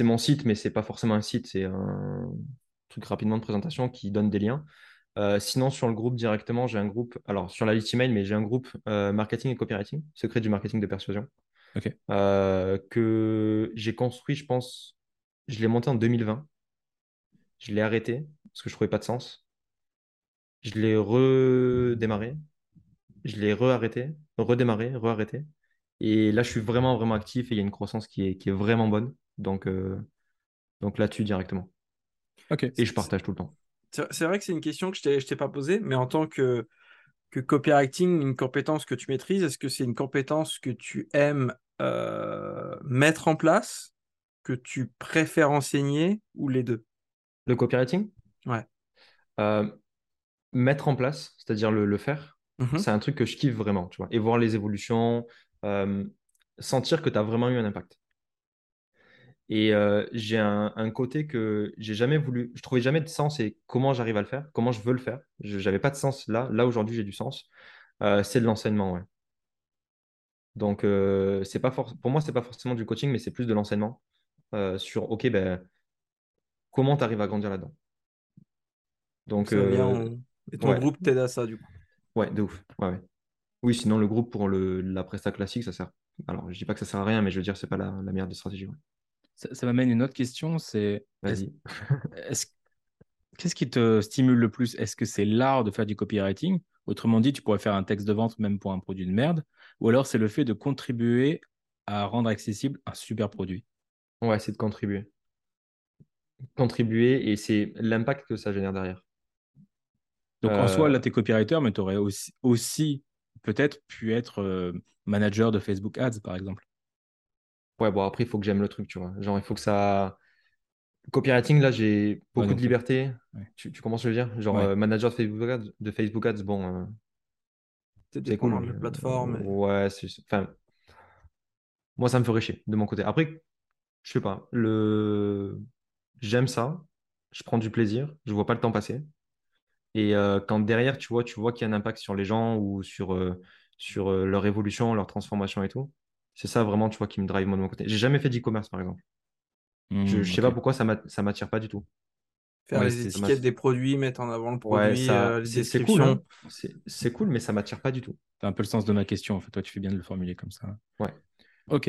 mon site, mais c'est pas forcément un site, c'est un truc rapidement de présentation qui donne des liens. Euh, sinon, sur le groupe directement, j'ai un groupe, alors sur la liste email, mais j'ai un groupe euh, marketing et copywriting, secret du marketing de persuasion, Ok. euh, que j'ai construit, je pense, je l'ai monté en 2020. Je l'ai arrêté parce que je trouvais pas de sens. Je l'ai redémarré, je l'ai re-arrêté, redémarré, re-arrêté. Et là, je suis vraiment, vraiment actif et il y a une croissance qui est, qui est vraiment bonne. Donc, euh, donc là-dessus directement. Et je partage tout le temps. C'est vrai que c'est une question que je je t'ai pas posée, mais en tant que, que copywriting, une compétence que tu maîtrises, est-ce que c'est une compétence que tu aimes euh, mettre en place, que tu préfères enseigner ou les deux? Le copywriting, Ouais. euh, mettre en place, c'est-à-dire le, le faire, Mhm. c'est un truc que je kiffe vraiment, tu vois. Et voir les évolutions, euh, sentir que tu as vraiment eu un impact. Et euh, j'ai un, un côté que j'ai jamais voulu, je trouvais jamais de sens et comment j'arrive à le faire, comment je veux le faire. Je n'avais pas de sens là. Là, aujourd'hui, j'ai du sens. C'est de l'enseignement, ouais. Donc, euh, c'est pas for- pour moi, c'est pas forcément du coaching, mais c'est plus de l'enseignement euh, sur, OK, ben, comment tu arrives à grandir là-dedans? Donc, bien. euh, on- Et ton ouais. groupe t'aide à ça, du coup. ouais, de ouf. Ouais, ouais. Oui, sinon, le groupe pour le, la presta classique, ça sert. Alors, je dis pas que ça sert à rien, mais je veux dire, c'est pas la, la meilleure des stratégies. ouais. Ça, ça m'amène une autre question, c'est Vas-y. [LAUGHS] est-ce- qu'est-ce qui te stimule le plus? Est-ce que c'est l'art de faire du copywriting? Autrement dit, tu pourrais faire un texte de vente même pour un produit de merde, ou alors c'est le fait de contribuer à rendre accessible un super produit? Ouais, c'est de contribuer. Contribuer et c'est l'impact que ça génère derrière. Donc en soi, Euh, là, tu es copywriter, mais tu aurais aussi, aussi peut-être pu être euh, manager de Facebook Ads, par exemple. Ouais, bon, après, il faut que j'aime le truc, tu vois. Genre, il faut que ça. Copywriting, là, j'ai beaucoup de liberté. ouais. Tu, tu que je veux dire? Genre, Ouais. euh, manager de Facebook Ads, de Facebook Ads, bon, euh, C'est c'est cool. la plateforme. et- Ouais, Enfin, moi, ça me ferait chier de mon côté. Après, je sais pas. Le... J'aime ça. Je prends du plaisir. Je vois pas le temps passer. Et euh, quand derrière, tu vois, tu vois qu'il y a un impact sur les gens ou sur, euh, sur euh, leur évolution, leur transformation et tout, c'est ça vraiment, tu vois, qui me drive moi de mon côté. J'ai jamais fait d'e-commerce, par exemple. Je, Hmm, je sais ok. pas pourquoi ça m'a- ça m'attire pas du tout. Faire Ouais, les étiquettes des produits, mettre en avant le Ouais, produit, ça, euh, les c'est c'est cool, hein. C'est cool, mais ça m'attire pas du tout. C'est un peu le sens de ma question, en fait. Toi, tu fais bien de le formuler comme ça. Ouais. Ok.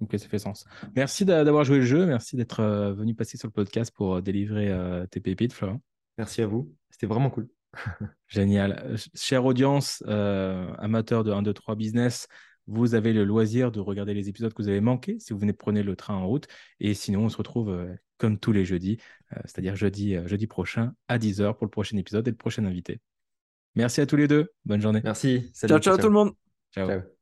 Ok, ça fait sens. Merci d'a- d'avoir joué le jeu. Merci d'être euh, venu passer sur le podcast pour euh, délivrer euh, tes pépites, Florent. Merci à vous. C'était vraiment cool. [LAUGHS] Génial. Ch- Chère audience, euh, amateur de 1, 2, 3 business, vous avez le loisir de regarder les épisodes que vous avez manqués si vous venez de prendre le train en route. Et sinon, on se retrouve euh, comme tous les jeudis, euh, c'est-à-dire jeudi, euh, jeudi prochain à 10h pour le prochain épisode et le prochain invité. Merci à tous les deux. Bonne journée. Merci. Salut. Ciao, ciao tout le monde. Ciao. Ciao.